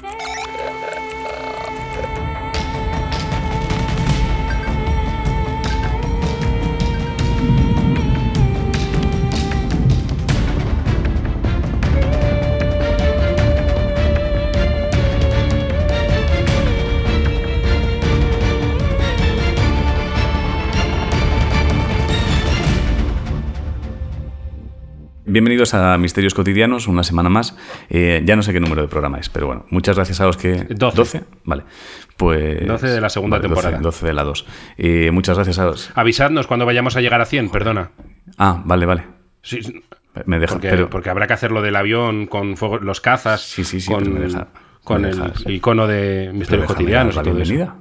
Hey! Bienvenidos a Misterios Cotidianos, una semana más. Eh, ya no sé qué número de programa es, pero bueno, muchas gracias a los que... 12. Vale. Pues... 12 de la segunda temporada. 12, de la 2. Eh, muchas gracias a los... Avisadnos cuando vayamos a llegar a 100, perdona. Ah, vale, vale. Sí, me deja, porque, pero... porque habrá que hacer lo del avión con fuego, los cazas, Sí, sí, sí, con, pero me deja- con me el icono de Misterios Cotidianos la bienvenida.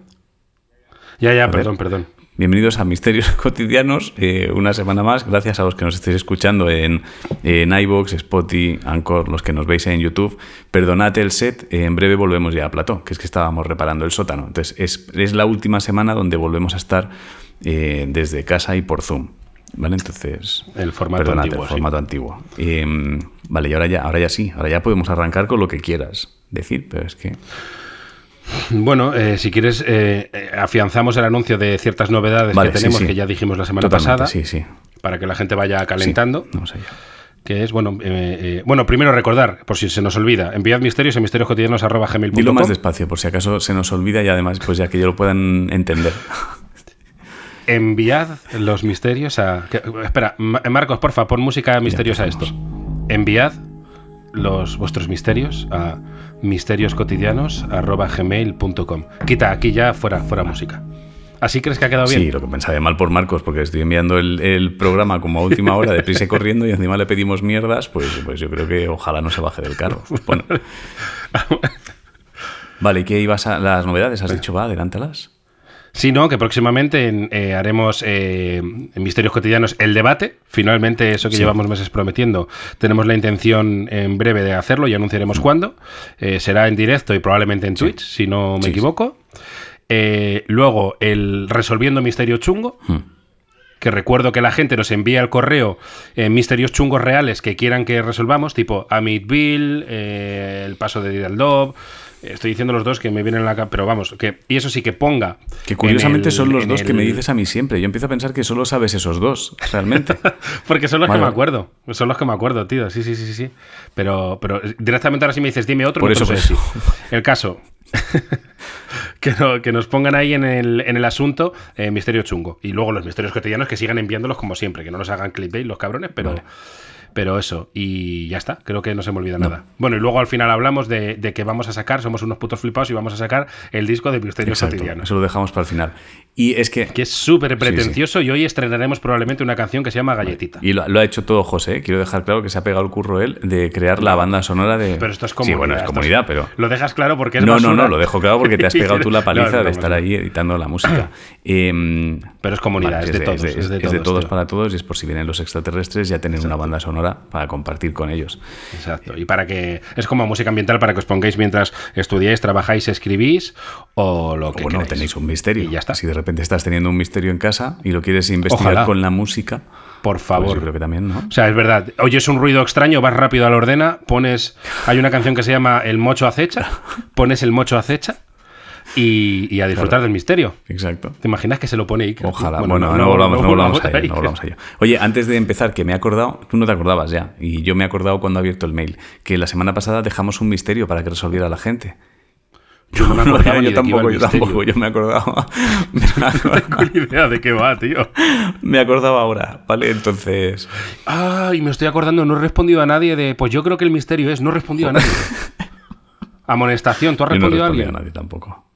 Ya, ya, perdón, perdón. Bienvenidos a Misterios Cotidianos, eh, una semana más. Gracias a los que nos estéis escuchando en, en iVoox, Spotify, Anchor, los que nos veis en YouTube. Perdonad el set, eh, en breve volvemos ya a Plató, que es que estábamos reparando el sótano. Entonces, es, es la última semana donde volvemos a estar eh, desde casa y por Zoom. ¿Vale? Entonces, El formato perdonad, antiguo, el sí. formato antiguo. Eh, vale, y ahora ya, ahora ya sí, ahora ya podemos arrancar con lo que quieras decir, pero es que... Bueno, eh, si quieres, eh, eh, afianzamos el anuncio de ciertas novedades Vale, que tenemos, sí. que ya dijimos la semana Totalmente, pasada, Sí, sí. para que la gente vaya calentando. Vamos allá. Que es, bueno, eh, eh, bueno, primero recordar, por si se nos olvida, enviad misterios a misterioscotidianos.gmail.com Dilo más despacio, por si acaso se nos olvida y además, pues ya que yo lo puedan entender. Enviad los misterios a... que- espera, Ma- Marcos, porfa, pon música misteriosa a esto. Enviad los vuestros misterios a misterioscotidianos.gmail.com Quita, aquí ya fuera, fuera música. ¿Así crees que ha quedado bien? Sí, lo que pensaba mal por Marcos, porque estoy enviando el, el programa como a última hora, deprisa y corriendo, y encima le pedimos mierdas, pues, pues yo creo que ojalá no se baje del carro. Bueno. Vale, ¿y qué ibas a las novedades? ¿Has dicho, va, adelántalas? Sí, no, que próximamente en- eh, haremos eh, en Misterios Cotidianos el debate. Finalmente, eso que Sí. llevamos meses prometiendo, tenemos la intención en breve de hacerlo y anunciaremos cuándo. Eh, será en directo y probablemente en Twitch, si no me equivoco. Eh, luego, el Resolviendo Misterio Chungo. Hmm. Que recuerdo que la gente nos envía al correo eh, misterios chungos reales que quieran que resolvamos, tipo Amityville, eh, el paso de Didaldov. Estoy diciendo los dos que me vienen a la cabeza, pero vamos, que, y eso sí que ponga. Que curiosamente el- son los dos que me dices a mí siempre. Yo empiezo a pensar que solo sabes esos dos, realmente. Porque son los Vale. que me acuerdo. Son los que me acuerdo, tío. Sí, sí, sí, sí, sí. Pero, pero directamente ahora si me dices, dime otro, Por eso, por eso. El caso. que, no- que nos pongan ahí en el, en el asunto eh, misterio chungo. Y luego los misterios cotidianos que sigan enviándolos como siempre. Que no nos hagan clickbait los cabrones, pero... Vale. Pero eso, y ya está, creo que no se me olvida nada. Bueno, y luego al final hablamos de, de que vamos a sacar, somos unos putos flipados y vamos a sacar el disco de Misterios Cotidianos. eso lo dejamos para el final. Y es que... Que es súper Sí, sí. pretencioso y hoy estrenaremos probablemente una canción que se llama Galletita. Y lo, lo ha hecho todo José. ¿eh? Quiero dejar claro que se ha pegado el curro él de crear la banda sonora de. Pero esto es Sí, comunidad. bueno, es comunidad, pero. Lo dejas claro porque es No, no, basura. no, lo dejo claro porque te has pegado tú la No, paliza de estar es ahí editando la música. Em, Pero es comunidad, vale, es de todos, Es, es de es todos, para todos y es por si vienen los extraterrestres ya tener una banda sonora para compartir con ellos. Exacto. Y para que. Es como música ambiental para que os pongáis mientras estudiáis, trabajáis, escribís o lo que bueno, queráis. tenéis un misterio. Y ya está. Si de repente estás teniendo un misterio en casa y lo quieres investigar Ojalá. con la música, Por pues favor. yo creo que también, ¿no? O sea, es verdad. Oyes un ruido extraño, vas rápido a la ordena, pones. Hay una canción que se llama El mocho acecha, pones el mocho acecha y, y a disfrutar del misterio. Exacto. ¿Te imaginas que se lo pone Iker? Ojalá. Bueno, no, volvamos, no volvamos a ello, no volvamos a ello. Oye, antes de empezar, que me he acordado, tú no te acordabas ya, y yo me he acordado cuando he abierto el mail, que la semana pasada dejamos un misterio para que resolviera la gente. Yo no me acordaba ni yo tampoco, yo misterio. tampoco, yo me acordaba. Me No acordaba, tengo ni idea de qué va, tío. me acordaba ahora, ¿vale? Entonces. Ay, me estoy acordando, no he respondido a nadie de. Pues yo creo que el misterio es, no he respondido a nadie. Amonestación, ¿tú has no respondido a alguien? nadie tampoco.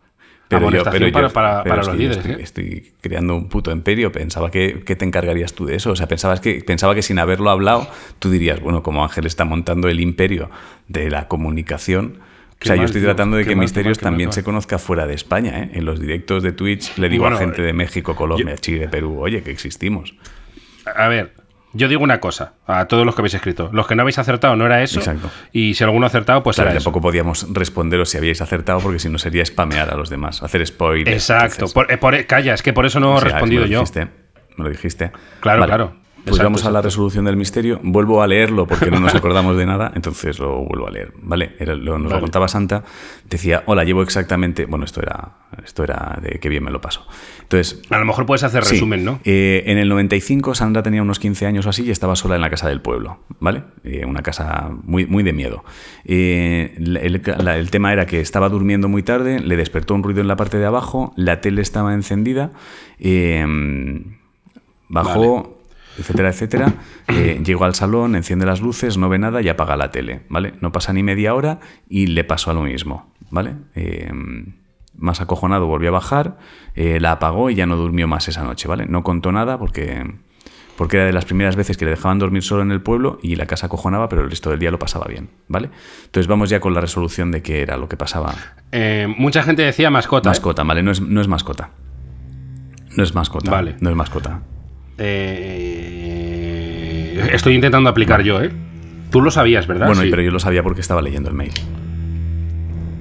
Amonestación para- para- para los estoy, líderes, estoy- ¿eh? estoy creando un puto imperio. Pensaba que, que te encargarías tú de eso. O sea, pensabas que, pensaba que sin haberlo hablado, tú dirías, bueno, como Ángel está montando el imperio de la comunicación. O sea, yo estoy tratando de que mal, Misterios mal, también se conozca fuera de España. ¿eh? En los directos de Twitch le digo Bueno, a gente eh, de México, Colombia, Chile, Perú, oye, que existimos. A ver, yo digo una cosa a todos los que habéis escrito. Los que no habéis acertado no era eso. Exacto. Y si alguno ha acertado, pues Claro, era eso. tampoco podíamos responderos si habíais acertado, porque si no sería spamear a los demás, hacer spoilers. Exacto. Por- eh, por- calla, es que por eso no he o sea, respondido me lo yo. dijiste, me lo dijiste. Claro, Vale. claro. Pues vamos a la resolución del misterio. Vuelvo a leerlo porque no nos acordamos de nada, entonces lo vuelvo a leer. ¿Vale? lo, nos lo contaba Santa. Decía, hola, llevo exactamente. Bueno, esto era, esto era de qué bien me lo paso. Entonces. A lo mejor puedes hacer resumen, ¿no? Eh, en el 95, Sandra tenía unos 15 años o así y estaba sola en la casa del pueblo. ¿Vale? Eh, una casa muy, muy de miedo. Eh, el, tema era que estaba durmiendo muy tarde, le despertó un ruido en la parte de abajo, la tele estaba encendida. bajó etcétera, etcétera. Eh, llego al salón, enciende las luces, no ve nada y apaga la tele, ¿vale? No pasa ni media hora y le pasó a lo mismo, ¿vale? Eh, más acojonado volvió a bajar, eh, la apagó y ya no durmió más esa noche, ¿vale? No contó nada porque, porque era de las primeras veces que le dejaban dormir solo en el pueblo y la casa acojonaba, pero el resto del día lo pasaba bien, ¿vale? Entonces vamos ya con la resolución de qué era lo que pasaba. mucha gente decía mascota. Mascota, ¿vale? No es, no es mascota. No es mascota. Vale. No es mascota. Eh, estoy intentando aplicar yo, ¿eh? Tú lo sabías, ¿verdad? Bueno, pero yo lo sabía porque estaba leyendo el mail.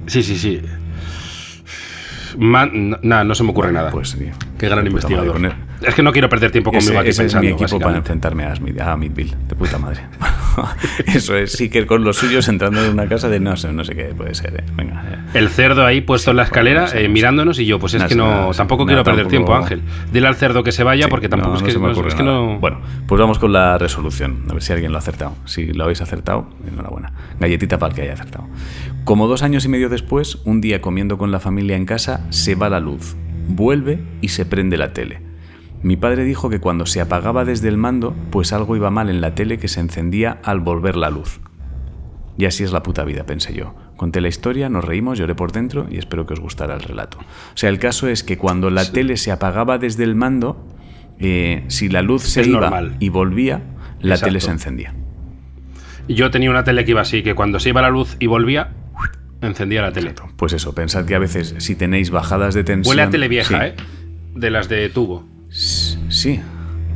Sí, sí, sí. Nada, no se me ocurre nada. Pues Qué gran investigador. Es que no quiero perder tiempo conmigo aquí ese pensando. Es mi equipo para enfrentarme a, Smith, a Midville, de puta madre. Eso es, sí que con los suyos entrando en una casa de no sé, no sé qué puede ser. Eh. Venga, El cerdo ahí puesto en la escalera, eh, mirándonos y yo, pues es que no, tampoco quiero perder tiempo, Ángel. Dile al cerdo que se vaya porque tampoco es que, es que no. Bueno, pues vamos con la resolución, a ver si alguien lo ha acertado. Si lo habéis acertado, enhorabuena. Galletita para el que haya acertado. Como dos años y medio después, un día comiendo con la familia en casa, se va la luz, vuelve y se prende la tele. Mi padre dijo que cuando se apagaba desde el mando, pues algo iba mal en la tele que se encendía al volver la luz. Y así es la puta vida, pensé yo. Conté la historia, nos reímos, lloré por dentro y espero que os gustara el relato. O sea, el caso es que cuando la tele se apagaba desde el mando, eh, si la luz se iba y volvía, la tele se encendía. Yo tenía una tele que iba así, que cuando se iba la luz y volvía, encendía la tele. Pues eso, pensad que a veces si tenéis bajadas de tensión... Huele a tele vieja, ¿eh? De las de tubo. Sí.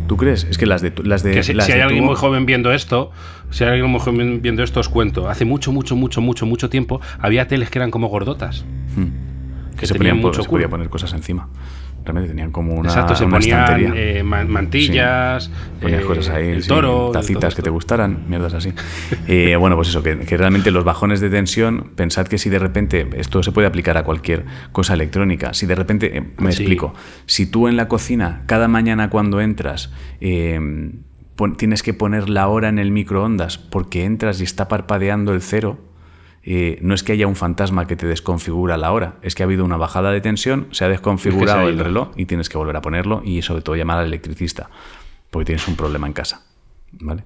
¿Tú crees? Es que las de. Las de si, hay alguien muy joven viendo esto, si hay alguien muy joven viendo esto, os cuento. Hace mucho, mucho, mucho, mucho, mucho tiempo había teles que eran como gordotas. Hmm. Que, se, ponían, mucho se podía poner cosas encima. Realmente tenían como una, Exacto, se ponían eh, mantillas, eh, cosas ahí, el toro, tacitas que te gustaran, mierdas así. Eh, bueno, pues eso, que, realmente los bajones de tensión, pensad que si de repente, esto se puede aplicar a cualquier cosa electrónica, si de repente, me explico, si tú en la cocina, cada mañana cuando entras, tienes que poner la hora en el microondas porque entras y está parpadeando el cero, eh, no es que haya un fantasma que te desconfigura la hora, es que ha habido una bajada de tensión, se ha desconfigurado el reloj y tienes que volver a ponerlo y sobre todo llamar al electricista, porque tienes un problema en casa. ¿Vale?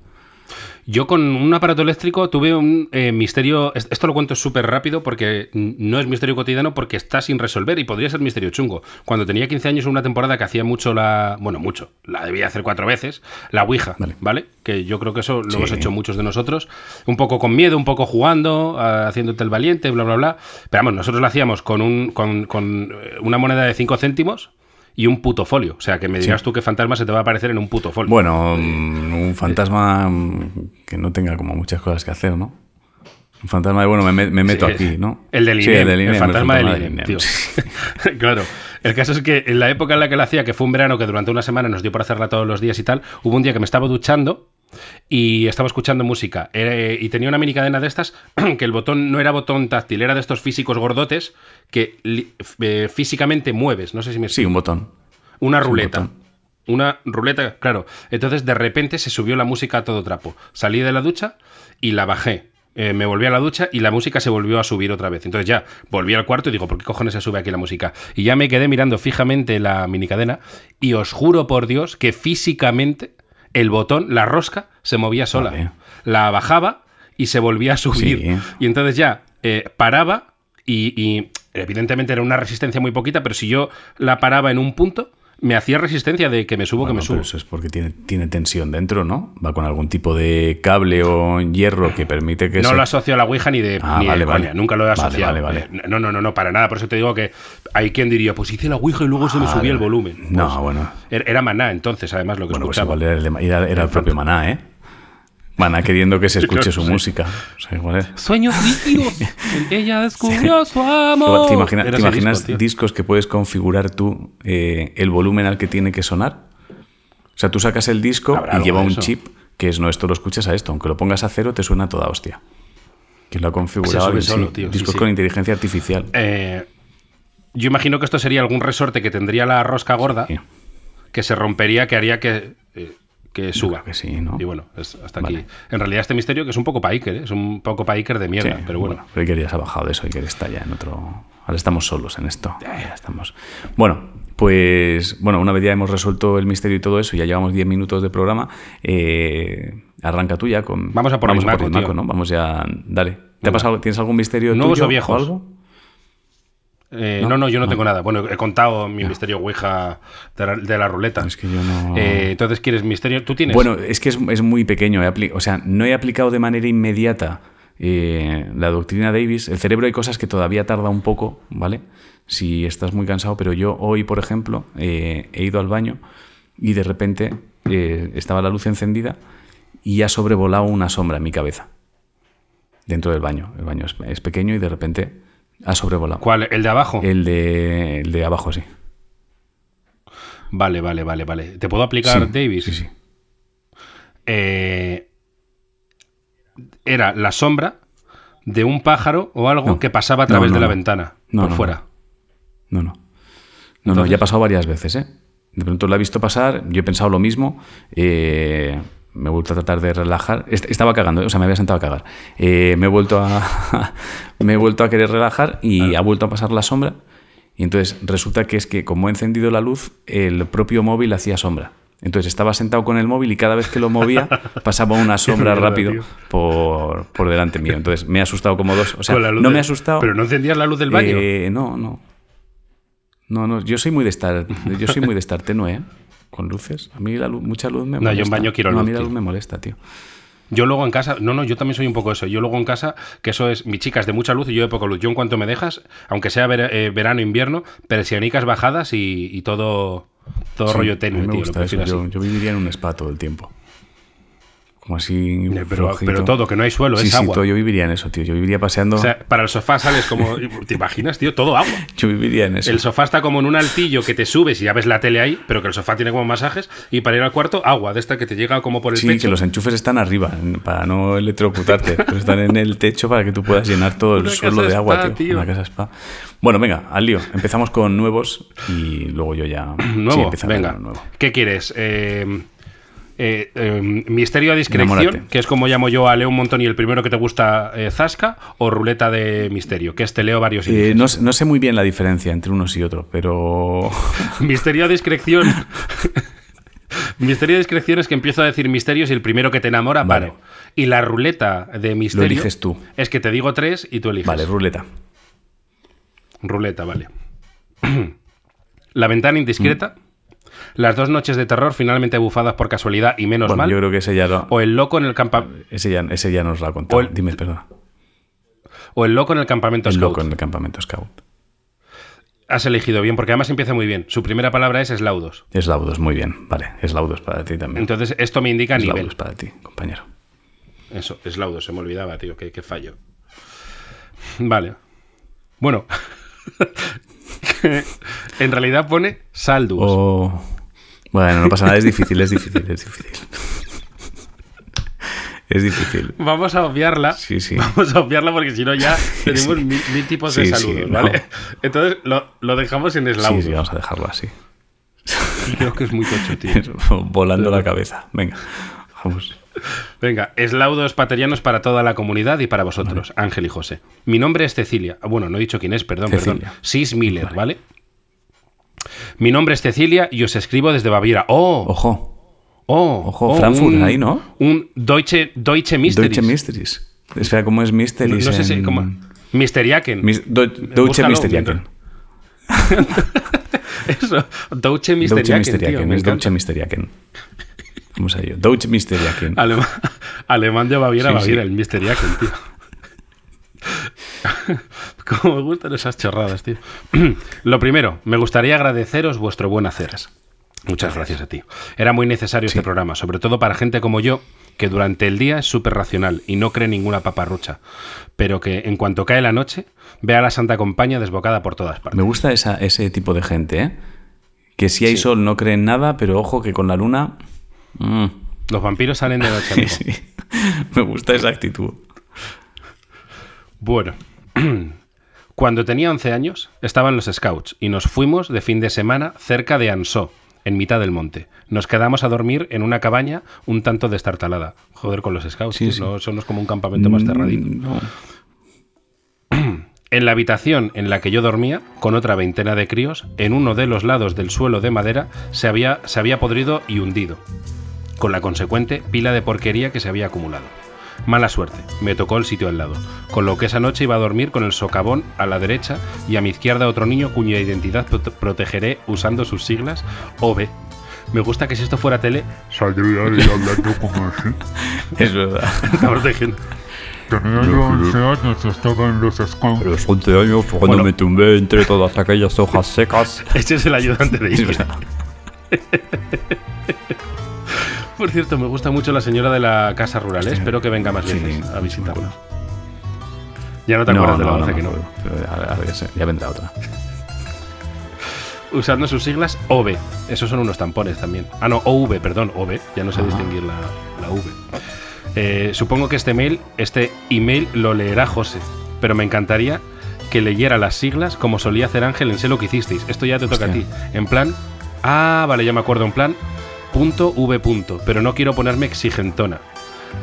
Yo con un aparato eléctrico tuve un eh, misterio. Esto lo cuento súper rápido porque no es misterio cotidiano porque está sin resolver y podría ser misterio chungo. Cuando tenía 15 años, una temporada que hacía mucho la. Bueno, mucho. La debía hacer cuatro veces. La Ouija, ¿vale? Que yo creo que eso lo hemos hecho muchos de nosotros. Un poco con miedo, un poco jugando, haciéndote el valiente, bla, bla, bla. Pero vamos, nosotros lo hacíamos con, un, con, con eh, una moneda de 5 céntimos y un puto folio. O sea, que me digas tú que fantasma se te va a aparecer en un puto folio. Bueno, mm, un fantasma que no tenga como muchas cosas que hacer, ¿no? Un fantasma de, bueno, me, meto aquí, ¿no? El del INEM, el, fantasma del INEM, tío. claro. El caso es que en la época en la que lo hacía, que fue un verano que durante una semana nos dio por hacerla todos los días y tal, hubo un día que me estaba duchando y estaba escuchando música. y tenía una mini cadena de estas que el botón no era botón táctil, era de estos físicos gordotes que eh, físicamente mueves. No sé si me Sí, un botón. Una ruleta. Una ruleta, claro. Entonces de repente se subió la música a todo trapo. Salí de la ducha y la bajé. Eh, me volví a la ducha y la música se volvió a subir otra vez. Entonces ya volví al cuarto y digo, ¿por qué cojones se sube aquí la música? Y ya me quedé mirando fijamente la mini cadena y os juro por Dios que físicamente el botón, la rosca, se movía sola. La bajaba y se volvía a subir. Y entonces ya eh, paraba y, evidentemente era una resistencia muy poquita, pero si yo la paraba en un punto, me hacía resistencia de que me subo, que me subo. eso es porque tiene, tiene tensión dentro, ¿no? Va con algún tipo de cable o hierro que permite que No lo asocio a la Ouija ni de, ah, vale, nunca lo he asociado. Vale, vale, No, no, no, no, para nada. Por eso te digo que hay quien diría, pues hice la Ouija y luego se me subía el volumen. no, pues bueno. Era Maná entonces, además, lo que bueno, pues escuchaba. era, el, era el propio Maná, ¿eh? Maná queriendo que se escuche su música. Sueños líquidos. Ella descubrió su amor. ¿Te, imaginas discos que puedes configurar tú eh, el volumen al que tiene que sonar? O sea, tú sacas el disco Habrá y lleva un chip que es no, esto lo escuchas a esto. Aunque lo pongas a cero, te suena a toda hostia. Que lo ha configurado. sube el- solo, sí, tío, sí, discos sí. con inteligencia artificial. Eh, yo imagino que esto sería algún resorte que tendría la rosca gorda Sí. que se rompería, que haría que, eh, que suba. que sí, ¿no? Y bueno, es hasta Vale. aquí. En realidad este misterio que es un poco paiker, ¿eh? es un poco paiker de mierda, Sí, pero bueno. Pero Iker ya se ha bajado de eso, Iker está ya en otro... Ahora estamos solos en esto. Ya estamos. Bueno, pues bueno, una vez ya hemos resuelto el misterio y todo eso, ya llevamos 10 minutos de programa, eh, arranca tú ya con... Vamos a por Rismaco, Rismaco, tío. ¿no? Vamos ya, dale. ¿Te ha pasado, ¿Tienes algún misterio ¿Nuevos tuyo o viejos? algo? Eh, ¿No? no, no, yo no, No. tengo nada. Bueno, he contado mi misterio Ouija de la, de la ruleta. Es que yo no... Eh, entonces, ¿quieres misterio? ¿Tú tienes? Bueno, es que es, es muy pequeño. he o sea, no he aplicado de manera inmediata eh, la doctrina Davis. El cerebro hay cosas que todavía tarda un poco, ¿vale? Si estás muy cansado, pero yo hoy, por ejemplo, he ido al baño y de repente estaba la luz encendida y ha sobrevolado una sombra en mi cabeza. Dentro del baño. El baño es, es pequeño y de repente ha sobrevolado. ¿Cuál? ¿El de abajo? El de, el de abajo, sí. Vale, vale, vale, vale. ¿Te puedo aplicar Sí, Davis? Sí, sí. Eh, era la sombra de un pájaro o algo No. que pasaba a No, través no, de la no. ventana, No, por no, fuera. No, no. No, no, Entonces- ya ha pasado varias veces, ¿eh? De pronto la he visto pasar, yo he pensado lo mismo, eh, me he vuelto a tratar de relajar. Est- Estaba cagando, ¿eh? o sea, me había sentado a cagar. Eh, me he vuelto a me he vuelto a querer relajar y ha vuelto a pasar la sombra. Y entonces resulta que es que como he encendido la luz, el propio móvil hacía sombra. Entonces estaba sentado con el móvil y cada vez que lo movía pasaba una sombra mierda, rápido por, por delante mío. Entonces me he asustado como dos. O sea, no me he asustado. Pero no encendías la luz del baño. Eh, no, no. No, no, yo soy muy de estar, yo soy muy de estar tenue, ¿eh? Con luces. A mí la luz, mucha luz me No, molesta. yo en baño quiero No, a luz, mí la tío. luz me molesta, tío. Yo luego en casa, no, no, yo también soy un poco eso. Yo luego en casa, que eso es, mi chica es de mucha luz y yo de poca luz. Yo en cuanto me dejas, aunque sea ver- eh, verano, invierno, persianicas bajadas y, y todo, todo Sí, rollo tenue, tío. Lo eso. Yo, yo viviría en un spa todo el tiempo. Como así. Pero, flojito. pero todo, que no hay suelo, Sí, es sí, agua. todo, yo viviría en eso, tío. Yo viviría paseando. O sea, para el sofá sales como. ¿Te imaginas, tío? Todo agua. yo viviría en eso. El sofá está como en un altillo que te subes y ya ves la tele ahí, pero que el sofá tiene como masajes. Y para ir al cuarto, agua de esta que te llega como por el Sí, pecho. que los enchufes están arriba para no electrocutarte. Pero están en el techo para que tú puedas llenar todo el Una suelo de agua, spa, tío. tío. Una casa spa. Bueno, venga, al lío. Empezamos con nuevos y luego yo ya. Sí, Nuevo, con venga. nuevo. ¿Qué quieres? Eh, eh, eh, misterio a discreción, Enamórate. que es como llamo yo a Leo un montón y el primero que te gusta, eh, Zasca, o ruleta de misterio, que este leo varios. Eh, no, sé- no sé muy bien la diferencia entre unos y otros, pero. Misterio a discreción. misterio a discreción es que empiezo a decir misterios y el primero que te enamora, Vale. paro. Y la ruleta de misterio. eliges tú. Es que te digo tres y tú eliges. Vale, ruleta. Ruleta, vale. La ventana indiscreta. Las dos noches de terror finalmente bufadas por casualidad y menos Bueno, mal. yo creo que ese ya, O el loco en el campa- ese ya, ese ya nos lo ha contado. El- Dime, perdona. o el loco en el campamento El scout. loco en el campamento Scout. Has elegido bien, porque además empieza muy bien. Su primera palabra es eslaudos. Es laudos, muy bien. Vale, es laudos para ti también. Entonces, esto me indica es nivel. laudos para ti, compañero. Eso, eslaudos, se me olvidaba, tío, qué, qué fallo. Vale. Bueno. en realidad pone saldus. O... Bueno, no pasa nada, es difícil, es difícil, es difícil. es difícil. Vamos a obviarla. Sí, sí. Vamos a obviarla porque si no ya tenemos Sí. mil, mil tipos de saludos, no. ¿vale? Entonces lo, lo dejamos en eslaudos. Sí, sí, vamos a dejarlo así. Creo que es muy tocho, tío. Volando la cabeza. Venga, vamos. Venga, eslaudos paterianos para toda la comunidad y para vosotros, Ángel y José. Mi nombre es Cecilia. Bueno, no he dicho quién es, perdón, Cecilia. perdón. Sis Miller, ¿vale? Mi nombre es Cecilia y os escribo desde Baviera. ¡Oh! Ojo, ¡Oh! Ojo, oh, Frankfurt, un- ahí, ¿no? Un Deutsche, Deutsche Mysteries. Deutsche Mysteries. Espera, ¿cómo es No, Mysteries? no sé si... en- ¿cómo? Mysteriaken. Mis- Deu- Deutsche Mysteriaken. Eso, Deutsche Deutsche Mysteriaken, tío, Mysteriaken. Es. Deutsche Mysteriaken. Vamos a ello. Deutsche Mysteriaken. Alemán, alemán de Baviera, Sí, Baviera, sí. el Mysteriaken, tío. Como me gustan esas chorradas, tío. Lo primero, me gustaría agradeceros vuestro buen hacer. Muchas gracias a ti. Era muy necesario este programa, sobre todo para gente como yo, que durante el día es súper racional y no cree ninguna paparrucha, pero que en cuanto cae la noche, ve a la Santa Compañía desbocada por todas partes. Me gusta esa- ese tipo de gente, ¿eh? Que si hay sol no creen nada, pero ojo que con la luna... mm, Los vampiros salen de noche. sí. Me gusta esa actitud. Bueno, cuando tenía 11 años estaba en los Scouts y nos fuimos de fin de semana cerca de Ansó, en mitad del monte. Nos quedamos a dormir en una cabaña un tanto destartalada. Joder, con los Scouts, Sí, sí. no, eso no es como un campamento más cerradito. Mm, no. En la habitación en la que yo dormía, con otra veintena de críos, en uno de los lados del suelo de madera se había, se había podrido y hundido, con la consecuente pila de porquería que se había acumulado. Mala suerte, me tocó el sitio al lado, con lo que esa noche iba a dormir con el socavón a la derecha y a mi izquierda otro niño cuya identidad prote- protegeré usando sus siglas OB. Me gusta que si esto fuera tele, Saldría ahí hablando como así. Es verdad. protegiendo. Tenía yo 11 años, estaba en los scouts. A los 11 años fue cuando Bueno. me tumbé entre todas aquellas hojas secas. Este es el ayudante de verdad. Por cierto, me gusta mucho la señora de la casa rural. ¿eh? Espero que venga más veces sí, a visitarnos. Ya no te No, acuerdas de la no, que no. ya, sé, ya vendrá otra. Usando sus siglas OV. Esos son unos tampones también. Ah, no, OV, perdón, OV. Ya no sé distinguir la, la V. Eh, supongo que este mail, este email lo leerá José, pero me encantaría que leyera las siglas como solía hacer Ángel en Sé lo que hicisteis. Esto ya te toca a ti. En plan, ah, vale, ya me acuerdo, en plan, punto V punto, pero no quiero ponerme exigentona.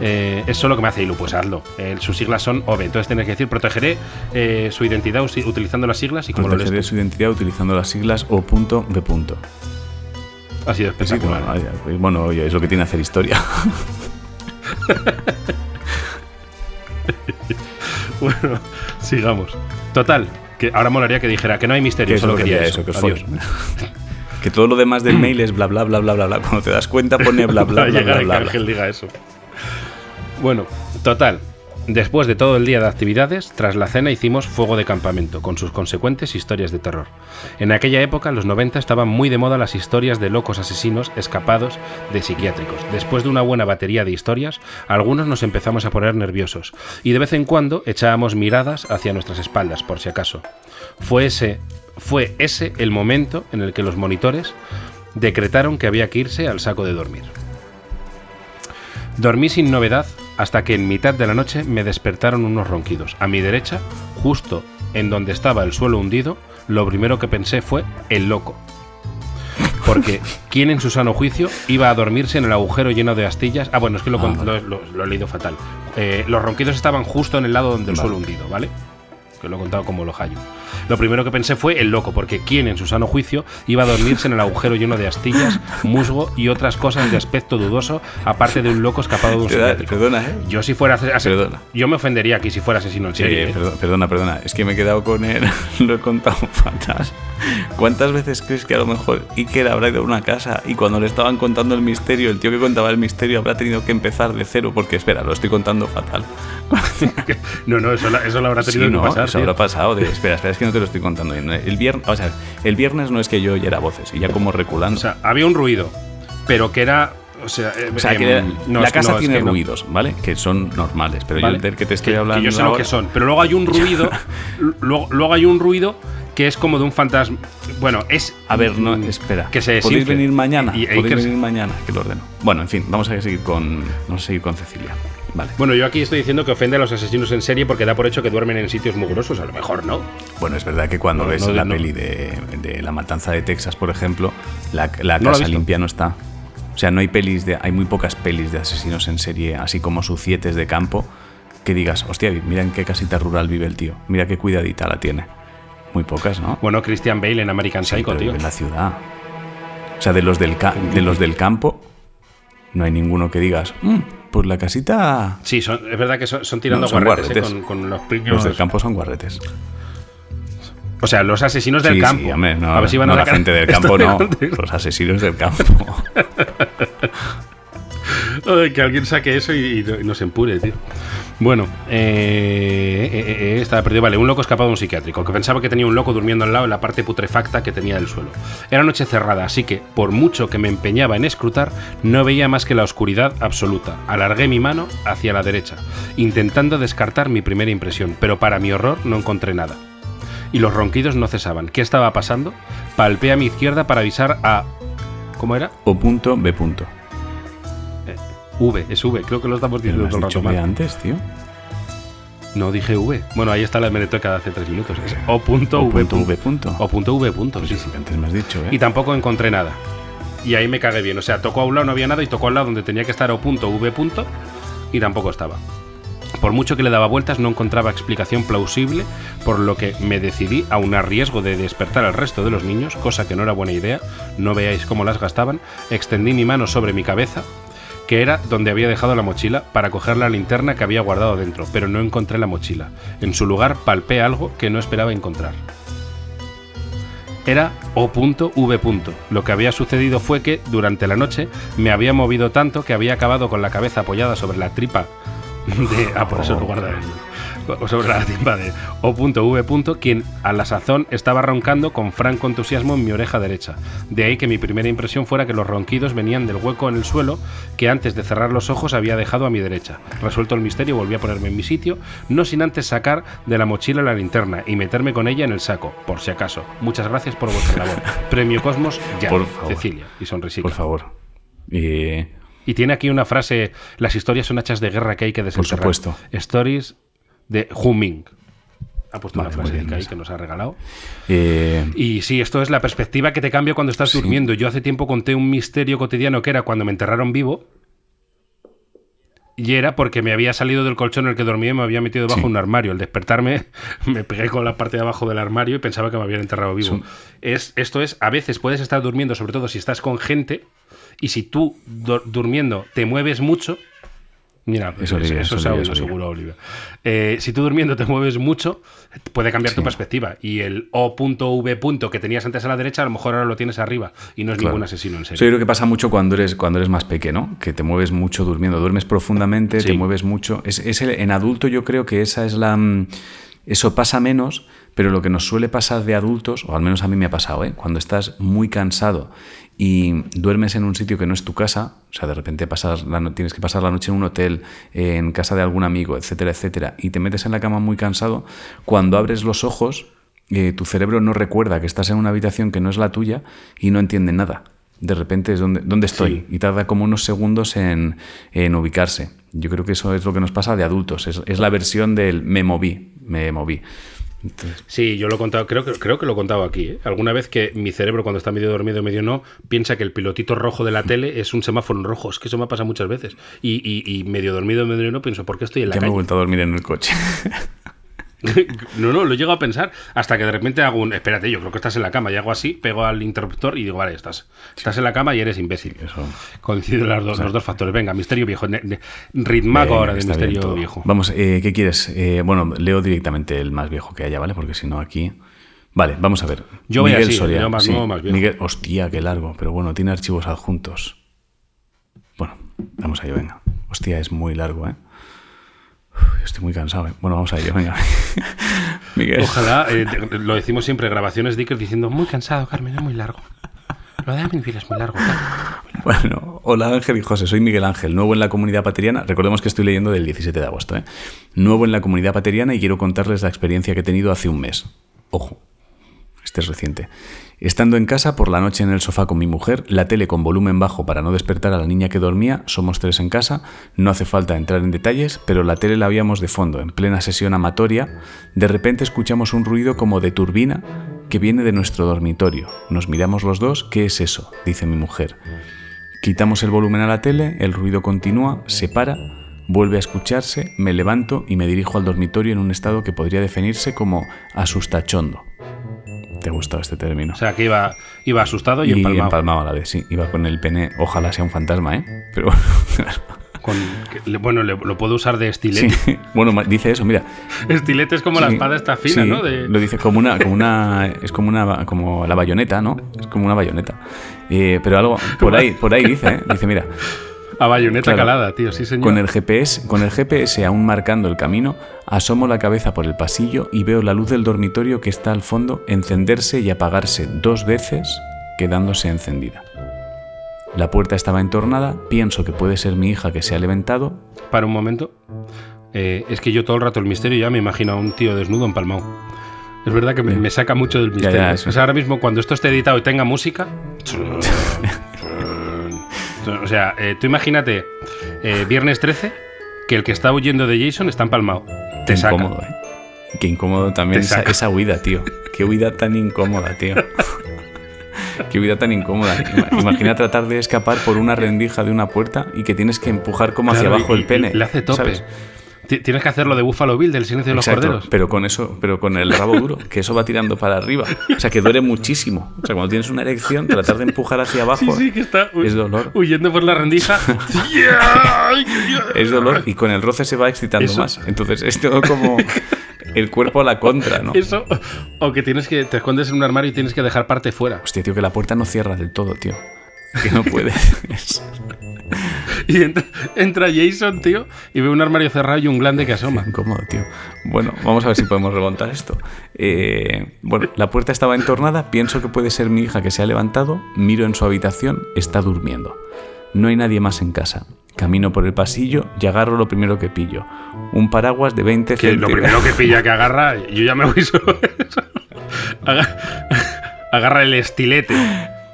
Eh, es solo que me hace Ilu, pues hazlo. Eh, sus siglas son OV, entonces tienes que decir protegeré eh, su identidad utilizando las siglas y como lo lees Protegeré su identidad utilizando las siglas O punto B punto. Ha sido Sí, espectacular. bueno, pues, bueno, oye, es lo que tiene hacer historia. Bueno, sigamos. Total, que ahora molaría que dijera que no hay misterio, solo quería quería eso. eso, que Adiós. Que todo lo demás del mail es bla bla bla bla bla bla. Cuando te das cuenta pone bla bla bla bla a que bla. bla. Ángel diga eso. Bueno, total. Después de todo el día de actividades, tras la cena hicimos fuego de campamento, con sus consecuentes historias de terror. En aquella época, en los 90, estaban muy de moda las historias de locos asesinos escapados de psiquiátricos. Después de una buena batería de historias, algunos nos empezamos a poner nerviosos, y de vez en cuando echábamos miradas hacia nuestras espaldas, por si acaso. Fue ese, fue ese el momento en el que los monitores decretaron que había que irse al saco de dormir. Dormí sin novedad hasta que en mitad de la noche me despertaron unos ronquidos. A mi derecha, justo en donde estaba el suelo hundido, lo primero que pensé fue el loco. Porque, ¿quién en su sano juicio iba a dormirse en el agujero lleno de astillas? Ah, bueno, es que lo, Ah, con- vale. lo- lo- lo he leído fatal. Eh, los ronquidos estaban justo en el lado donde el Vale. suelo hundido, ¿vale? Que lo he contado como lo hallo. Lo primero que pensé fue el loco, porque ¿quién en su sano juicio iba a dormirse en el agujero lleno de astillas, musgo y otras cosas de aspecto dudoso, aparte de un loco escapado de un psiquiátrico? Perdona, ¿eh? Yo si fuera Perdona. yo me ofendería aquí si fuera asesino en Sí, serie. ¿eh? perdona, perdona, perdona. Es que me he quedado con él. Lo he contado fatal. ¿Cuántas veces crees que a lo mejor Iker habrá ido a una casa y cuando le estaban contando el misterio, el tío que contaba el misterio habrá tenido que empezar de cero? Porque espera, lo estoy contando fatal. No, no, eso, la- eso lo habrá Sí, tenido no, que pasar. eso tío. habrá pasado. De, espera, espera, es que no te lo estoy contando bien. El viernes, o sea, el viernes no es que yo oyera voces y ya como reculando. O sea, había un ruido, pero que era. O sea, O sea, que era- no, la casa no, es tiene no. ruidos, ¿vale? Que son normales, pero ¿Vale? yo del que te estoy Que- hablando Que yo sé lo que son. Pero luego hay un ruido. luego, luego hay un ruido que es como de un fantasma. Bueno, es. A ver, no, mm, espera. Que se ¿Podéis venir mañana? Y- y ¿Podéis venir mañana? Que lo ordeno. Bueno, en fin, vamos a seguir con, vamos a seguir con Cecilia. Vale. Bueno, yo aquí estoy diciendo que ofende a los asesinos en serie porque da por hecho que duermen en sitios mugrosos. A lo mejor no. Bueno, es verdad que cuando No, ves no, la no. peli de, de La Matanza de Texas, por ejemplo, la, casa limpia no está. O sea, no hay pelis de, hay muy pocas pelis de asesinos en serie, así como sucietes de campo, que digas, hostia, mira en qué casita rural vive el tío, mira qué cuidadita la tiene. Muy pocas, ¿no? Bueno, Christian Bale en American Sí, Psycho, pero tío. vive en la ciudad. O sea, de los del, ca- de los del campo, no hay ninguno que digas, "Mm, pues la casita. Sí, son, es verdad que son, son tirando No, son guarretes, eh, guarretes. con, con los piños. Los del campo son guarretes. O sea, los asesinos del sí, campo. sí, hombre, no, a ver si van no a la sacar- gente del campo, no. Los asesinos del campo. Que alguien saque eso y, y nos empure, tío. Bueno, eh, eh, eh, eh, estaba perdido. Vale, un loco escapado de un psiquiátrico, que pensaba que tenía un loco durmiendo al lado en la parte putrefacta que tenía del suelo. Era noche cerrada, así que, por mucho que me empeñaba en escrutar, no veía más que la oscuridad absoluta. Alargué mi mano hacia la derecha, intentando descartar mi primera impresión, pero para mi horror no encontré nada. y los ronquidos no cesaban. ¿Qué estaba pasando? Palpé a mi izquierda para avisar a... ¿Cómo era? O punto, B punto. V, es V, creo que lo estamos diciendo todo el rato mal. antes, tío. No dije V. Bueno, ahí está la hemeroteca de hace tres minutos. Es O punto O V punto, V punto. O punto V punto, sí, Sí, antes me has dicho, ¿eh? Y tampoco encontré nada. Y ahí me cagué bien. O sea, tocó a un lado, no había nada, y tocó al lado donde tenía que estar O punto V punto, y tampoco estaba. Por mucho que le daba vueltas, no encontraba explicación plausible, por lo que me decidí, aun a riesgo de despertar al resto de los niños, cosa que no era buena idea, no veáis cómo las gastaban, extendí mi mano sobre mi cabeza, que era donde había dejado la mochila, para coger la linterna que había guardado dentro, pero no encontré la mochila. En su lugar palpé algo que no esperaba encontrar era O.V. Lo que había sucedido fue que, durante la noche, me había movido tanto que había acabado con la cabeza apoyada sobre la tripa de... Ah, por eso lo Sobre la tripa de O.V. quien a la sazón estaba roncando con franco entusiasmo en mi oreja derecha. De ahí que mi primera impresión fuera que los ronquidos venían del hueco en el suelo que antes de cerrar los ojos había dejado a mi derecha. Resuelto el misterio, volví a ponerme en mi sitio, no sin antes sacar de la mochila la linterna y meterme con ella en el saco, por si acaso. Muchas gracias por vuestra labor. Premio Cosmos, ya. Por favor. Cecilia. Y sonrisica. Por favor. Eh, Y tiene aquí una frase: Las historias son hachas de guerra que hay que desenterrar. supuesto. Stories de Huming. Ha puesto Vale, una frase bien, ahí esa. que nos ha regalado. eh, Y sí, esto es la perspectiva que te cambia cuando estás Sí. durmiendo. Yo hace tiempo conté un misterio cotidiano que era cuando me enterraron vivo. Y era porque me había salido del colchón en el que dormía y me había metido debajo Sí. de un armario. Al despertarme, me pegué con la parte de abajo del armario y pensaba que me habían enterrado vivo. Sí. Es, esto es, a veces puedes estar durmiendo, sobre todo si estás con gente, y si tú du- durmiendo te mueves mucho. Mira, Es eso, Olivia, eso es Olivia, seguro, Olivia. Eh, si tú durmiendo te mueves mucho, puede cambiar tu perspectiva. Y el O.V. que tenías antes a la derecha, a lo mejor ahora lo tienes arriba. Y no es Claro. ningún asesino en Eso yo serio. creo que pasa mucho cuando eres, cuando eres más pequeño, ¿no? Que te mueves mucho durmiendo, duermes profundamente, Sí. te mueves mucho. Es, es el- en adulto yo creo que esa es la... mm, Eso pasa menos, pero lo que nos suele pasar de adultos, o al menos a mí me ha pasado, ¿eh? Cuando estás muy cansado y duermes en un sitio que no es tu casa, o sea, de repente pasas la no- tienes que pasar la noche en un hotel, en casa de algún amigo, etcétera, etcétera, y te metes en la cama muy cansado, cuando abres los ojos, eh, tu cerebro no recuerda que estás en una habitación que no es la tuya y no entiende nada. De repente es donde, ¿dónde estoy? Y tarda como unos segundos en, en ubicarse. Yo creo que eso es lo que nos pasa de adultos. Es, es la versión del me moví, me moví. Entonces, Sí, yo lo he contado, creo que, creo que lo he contado aquí. ¿eh? Alguna vez que mi cerebro, cuando está medio dormido, medio no, piensa que el pilotito rojo de la tele es un semáforo en rojo. Es que eso me pasa muchas veces. Y, y- y medio dormido, medio no, pienso, ¿por qué estoy en la ya me he calle? vuelto a dormir en el coche. no, no, lo llego a pensar hasta que de repente hago un. Espérate, yo creo que estás en la cama. Y hago así, pego al interruptor y digo, vale, estás, estás en la cama y eres imbécil. Eso. Coinciden las dos- los dos factores. Venga, misterio viejo. ritmaco ahora de misterio viejo. Vamos, eh, ¿qué quieres? Eh, bueno, leo directamente el más viejo que haya, ¿vale? Porque si no aquí... Vale, vamos a ver. Yo voy Miguel así, Soria, más sí. más viejo. Miguel, hostia, qué largo, pero bueno, tiene archivos adjuntos. Bueno, vamos a ello, venga. Hostia, es muy largo, ¿eh? Uf, estoy muy cansado, ¿eh? Bueno, vamos a ello, venga. Miguel. Ojalá, eh, lo decimos siempre, grabaciones de Iker diciendo, muy cansado, Carmen, es muy largo. Lo de Amenville es muy largo. Carmen". Bueno, hola Ángel y José, soy Miguel Ángel, nuevo en la comunidad pateriana. Recordemos que estoy leyendo del 17 de agosto, ¿eh? Nuevo en la comunidad pateriana y quiero contarles la experiencia que he tenido hace un mes. Ojo, este es reciente. Estando en casa por la noche en el sofá con mi mujer, la tele con volumen bajo para no despertar a la niña que dormía, somos tres en casa, no hace falta entrar en detalles, pero la tele la habíamos de fondo, en plena sesión amatoria, de repente escuchamos un ruido como de turbina que viene de nuestro dormitorio. Nos miramos los dos, ¿qué es eso? dice mi mujer. Quitamos el volumen a la tele, el ruido continúa, se para, vuelve a escucharse, me levanto y me dirijo al dormitorio en un estado que podría definirse como asustachondo. ¿Te ha gustado este término? O sea, que iba, iba asustado y, y empalmado. empalmado a la vez, sí. Iba con el pene, ojalá sea un fantasma, ¿eh? Pero. Con- bueno, le- lo puedo usar de estilete. Sí. Bueno, dice eso, mira. Estilete es como la Sí, espada esta fina, sí, ¿no? De- Lo dice como una, como una, es como una, como la bayoneta, ¿no? Es como una bayoneta. Eh, pero algo, por ahí, por ahí dice, ¿eh? Dice, mira, A bayoneta Claro. calada, tío, sí, señor. Con el GPS, con el GPS aún marcando el camino, asomo la cabeza por el pasillo y veo la luz del dormitorio que está al fondo encenderse y apagarse dos veces, quedándose encendida. La puerta estaba entornada, pienso que puede ser mi hija que se ha levantado. Para un momento. Eh, es que yo todo el rato el misterio ya me imagino a un tío desnudo empalmado. Es verdad que me, me saca mucho del misterio. ya. O sea, ahora mismo, cuando esto esté editado y tenga música. o sea, eh, tú imagínate, eh, viernes 13, que el que está huyendo de Jason está empalmado. Te Qué saca. incómodo, ¿eh? Qué incómodo también esa, esa huida, tío. Qué huida tan incómoda, tío. Qué huida tan incómoda. Ima- Imagina tratar de escapar por una rendija de una puerta y que tienes que empujar como hacia Claro, abajo y- el pene. Le hace tope. ¿sabes? Ti- Tienes que hacerlo de Buffalo Bill, del silencio de los corderos. pero con eso, pero con el rabo duro, que eso va tirando para arriba. O sea, que duele muchísimo. O sea, cuando tienes una erección, tratar de empujar hacia abajo Sí, sí, que está es dolor. huyendo por la rendija. Es dolor y con el roce se va excitando Eso- más. Entonces es todo como el cuerpo a la contra, ¿no? Eso, o que tienes que te escondes en un armario y tienes que dejar parte fuera. Hostia, tío, que la puerta no cierra del todo, tío. Que no puedes. Y entra, entra Jason, tío, y ve un armario cerrado y un glande que asoma. Incómodo, tío. Bueno, vamos a ver si podemos remontar esto. Eh, bueno, la puerta estaba entornada, pienso que puede ser mi hija que se ha levantado, miro en su habitación, está durmiendo. No hay nadie más en casa. Camino por el pasillo y agarro lo primero que pillo. Un paraguas de 20 Que lo centímetros. primero que pilla que agarra, yo ya me voy solo. eso. Aga- Agarra el estilete.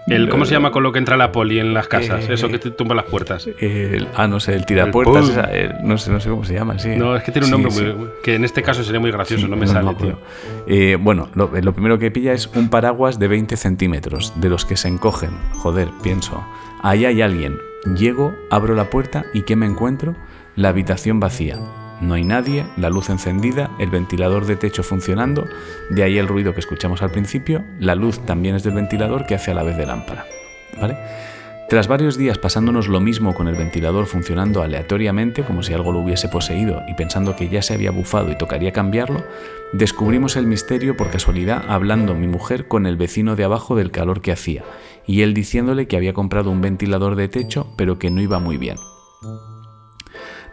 El, ¿Cómo se llama con lo que entra la poli en las casas? Eh, Eso que te tumba las puertas. El- ah, no sé, el tirapuertas. El esa, el- no, sé, no sé cómo se llama, sí. No, es que tiene un Sí, nombre sí. muy, que en este caso sería muy gracioso, Sí, no me sale, tío. Eh, bueno, lo, lo primero que pilla es un paraguas de 20 centímetros, de los que se encogen. Joder, pienso. Ahí hay alguien. Llego, abro la puerta y ¿qué me encuentro? La habitación vacía. No hay nadie, la luz encendida, el ventilador de techo funcionando, de ahí el ruido que escuchamos al principio, la luz también es del ventilador que hace a la vez de lámpara. ¿Vale? Tras varios días pasándonos lo mismo con el ventilador funcionando aleatoriamente, como si algo lo hubiese poseído, y pensando que ya se había bufado y tocaría cambiarlo, descubrimos el misterio por casualidad hablando mi mujer con el vecino de abajo del calor que hacía, y él diciéndole que había comprado un ventilador de techo, pero que no iba muy bien.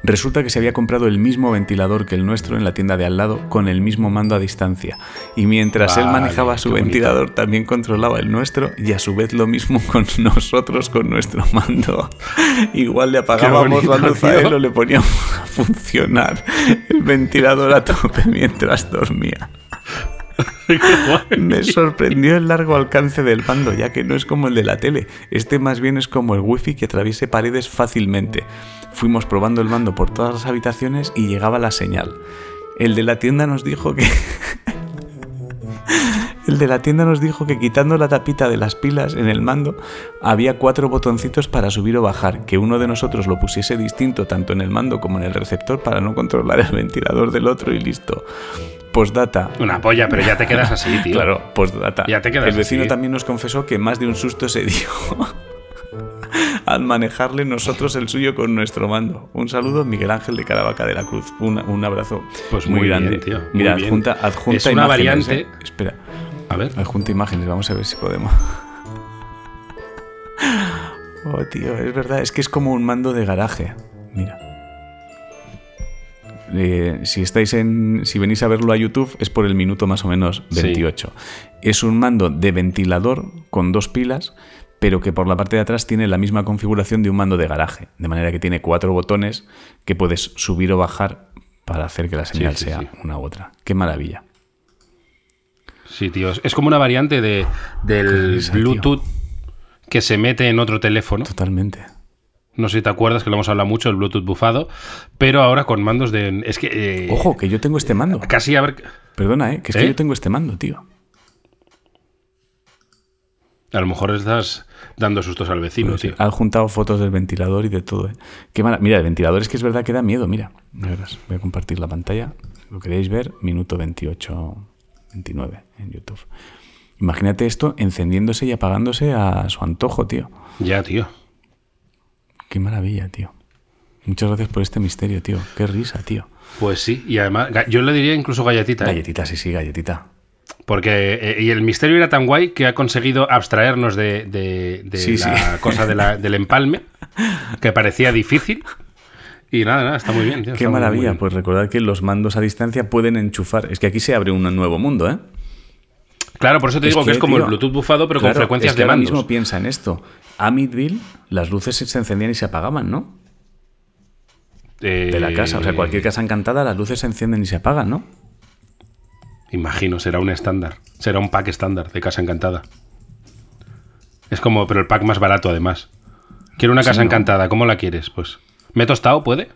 Resulta que se había comprado el mismo ventilador que el nuestro en la tienda de al lado con el mismo mando a distancia. Y mientras él manejaba su bonito. ventilador, también controlaba el nuestro y a su vez lo mismo con nosotros con nuestro mando. Igual le apagábamos la luz a él o le poníamos a funcionar el ventilador a tope mientras dormía. Me sorprendió el largo alcance del mando, ya que no es como el de la tele. Este más bien es como el wifi que atraviese paredes fácilmente. Fuimos probando el mando por todas las habitaciones y llegaba la señal. El de la tienda nos dijo que... El de la tienda nos dijo que quitando la tapita de las pilas en el mando había cuatro botoncitos para subir o bajar, que uno de nosotros lo pusiese distinto tanto en el mando como en el receptor para no controlar el ventilador del otro y listo. Postdata, Una polla, pero ya te quedas así, tío. Claro, postdata. Ya te quedas El vecino así. también nos confesó que más de un susto se dio al manejarle nosotros el suyo con nuestro mando. Un saludo, Miguel Ángel de Caravaca de la Cruz. Un, un abrazo Pues muy, muy grande. bien, tío, Mira, adjunta, adjunta Es una imágenes, variante- ¿eh? Espera, A ver. adjunta imágenes. Vamos a ver si podemos. Oh, tío, es verdad. Es que es como un mando de garaje. Mira. Eh, si estáis en. Si venís a verlo a YouTube, es por el minuto más o menos Sí. 28. Es un mando de ventilador con dos pilas, pero que por la parte de atrás tiene la misma configuración de un mando de garaje. De manera que tiene cuatro botones que puedes subir o bajar para hacer que la señal sí, sea una u otra. Qué maravilla. Sí, tío. Es como una variante de, del risa, tío. Bluetooth que se mete en otro teléfono. Totalmente. No sé si te acuerdas que lo hemos hablado mucho, el Bluetooth bufado. Pero ahora con mandos de. Es que. eh, Ojo, que yo tengo este mando. Casi a ver. Perdona, ¿eh? Que es ¿Eh? que yo tengo este mando, tío. A lo mejor estás dando sustos al vecino, tío. Han juntado fotos del ventilador y de todo. ¿eh? Qué mala- Mira, el ventilador es que es verdad que da miedo. Mira, voy a compartir la pantalla. Lo queréis ver, minuto 28, 29 en YouTube. Imagínate esto encendiéndose y apagándose a su antojo, tío. Ya, tío. Qué maravilla, tío. Muchas gracias por este misterio, tío. Qué risa, tío. Pues sí, y además, yo le diría incluso galletita. ¿eh? Galletita, sí, sí, galletita. Porque eh, y el misterio era tan guay que ha conseguido abstraernos de, de- de Sí, la sí. cosa de la- del empalme, que parecía difícil. Y nada, nada, está muy bien. tío, Qué maravilla. bien. Pues recordad que los mandos a distancia pueden enchufar. Es que aquí se abre un nuevo mundo, ¿eh? Claro, por eso te digo que, es como tío, el Bluetooth bufado, pero claro, con frecuencias es que de ahora mandos. mismo piensa en esto. Amityville, las luces se encendían y se apagaban, ¿no? Eh, De la casa. O sea, cualquier casa encantada, las luces se encienden y se apagan, ¿no? Imagino, será un estándar. Será un pack estándar de Casa Encantada. Es como, pero el pack más barato además. Quiero una Sí, casa ¿no? encantada, ¿cómo la quieres? Pues. ¿Me he tostado? ¿Puede?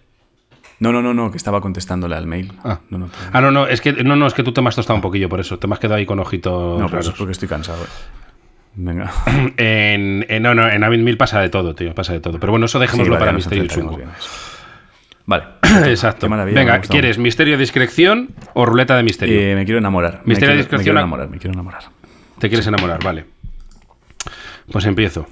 No, no, no, no, que estaba contestándole al mail. Ah. no, no, Ah, no, no, es que no, no, es que tú te me has tostado un poquillo por eso. Te me has quedado ahí con ojitos. no, pero eso es porque estoy cansado. eh. Venga. En, en- no, no, en Avid 1000 pasa de todo, tío, pasa de todo. Pero bueno, eso dejémoslo Sí, vale, para Misterio y Chungo. Vale. Exacto. Me Venga, ¿quieres misterio, discreción o ruleta de misterio? Eh, me quiero enamorar. Me Misterio quiero, me discreción quiero a- enamorar, me quiero enamorar. Te quieres enamorar, vale. Pues empiezo.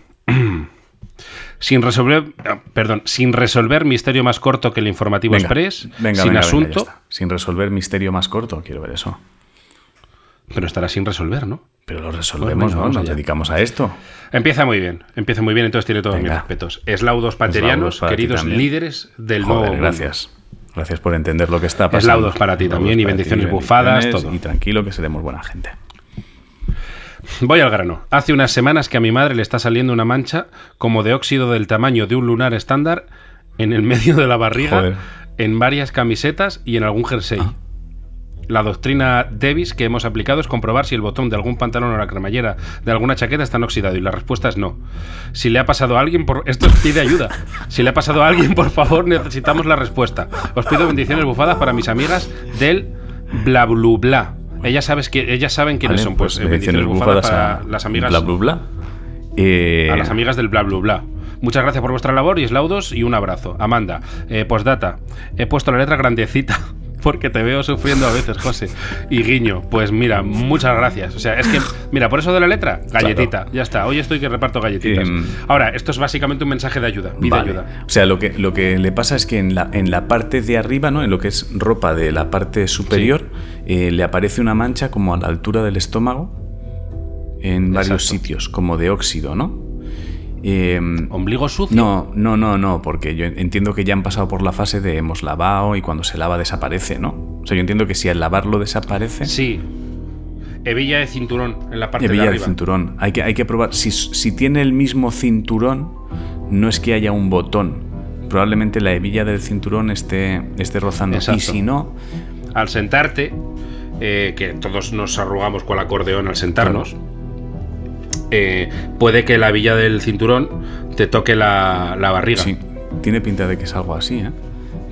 Sin resolver, ah, perdón, sin resolver misterio más corto que el informativo Venga, express, venga, sin venga, asunto, sin resolver misterio más corto, quiero ver eso. pero estará sin resolver, ¿no? Pero lo Pues resolvemos, venga, ¿no? Nos allá. dedicamos a esto. Empieza muy bien, empieza muy bien, entonces tiene todos mis respetos. Eslaudos paterianos, Eslaudos queridos también. líderes del Joder, nuevo mundo. gracias. Gracias por entender lo que está pasando. Eslaudos para ti también, y para bendiciones ti, bufadas, bendiciones, todo. Y tranquilo que seremos buena gente. Voy al grano. Hace unas semanas que a mi madre le está saliendo una mancha como de óxido del tamaño de un lunar estándar en el medio de la barriga, Joder. en varias camisetas y en algún jersey. Ah. La doctrina Davis que hemos aplicado es comprobar si el botón de algún pantalón o la cremallera de alguna chaqueta están oxidado y la respuesta es no. Si le ha pasado a alguien por esto pide ayuda. Si le ha pasado a alguien, por favor, necesitamos la respuesta. Os pido bendiciones bufadas para mis amigas del bla blu bla. Ellas sabes que ellas saben quiénes Vale, son, pues, eh, bendiciones bufadas bufadas a las amigas Bla, bla, bla. Eh, a las amigas del bla bla bla. Muchas gracias por vuestra labor y eslaudos y un abrazo. Amanda, eh, postdata. He puesto la letra grandecita porque te veo sufriendo a veces, José. Y guiño, pues mira, muchas gracias. O sea, es que, mira, por eso de la letra, galletita. Ya está. Hoy estoy que reparto galletitas. Em, Ahora, esto es básicamente un mensaje de ayuda. Pide Vale. ayuda. O sea, lo que, lo que le pasa es que en la, en la parte de arriba, ¿no? En lo que es ropa de la parte superior, eh, le aparece una mancha como a la altura del estómago en varios Exacto. sitios, como de óxido, ¿no? Em, Ombligo sucio. no, no, no, no, porque yo entiendo que ya han pasado por la fase de hemos lavado y cuando se lava desaparece, ¿no? O sea, yo entiendo que si al lavarlo desaparece, Sí. Hebilla de cinturón en la parte hebilla de de arriba. cinturón. Hay que, hay que probar. Si, si tiene el mismo cinturón, no es que haya un botón. Probablemente la hebilla del cinturón esté, esté rozando. Exacto. Y si no, Al sentarte, eh, que todos nos arrugamos con el acordeón al sentarnos, eh, puede que la hebilla del cinturón te toque la, la barriga. sí, tiene pinta de que es algo así, ¿eh?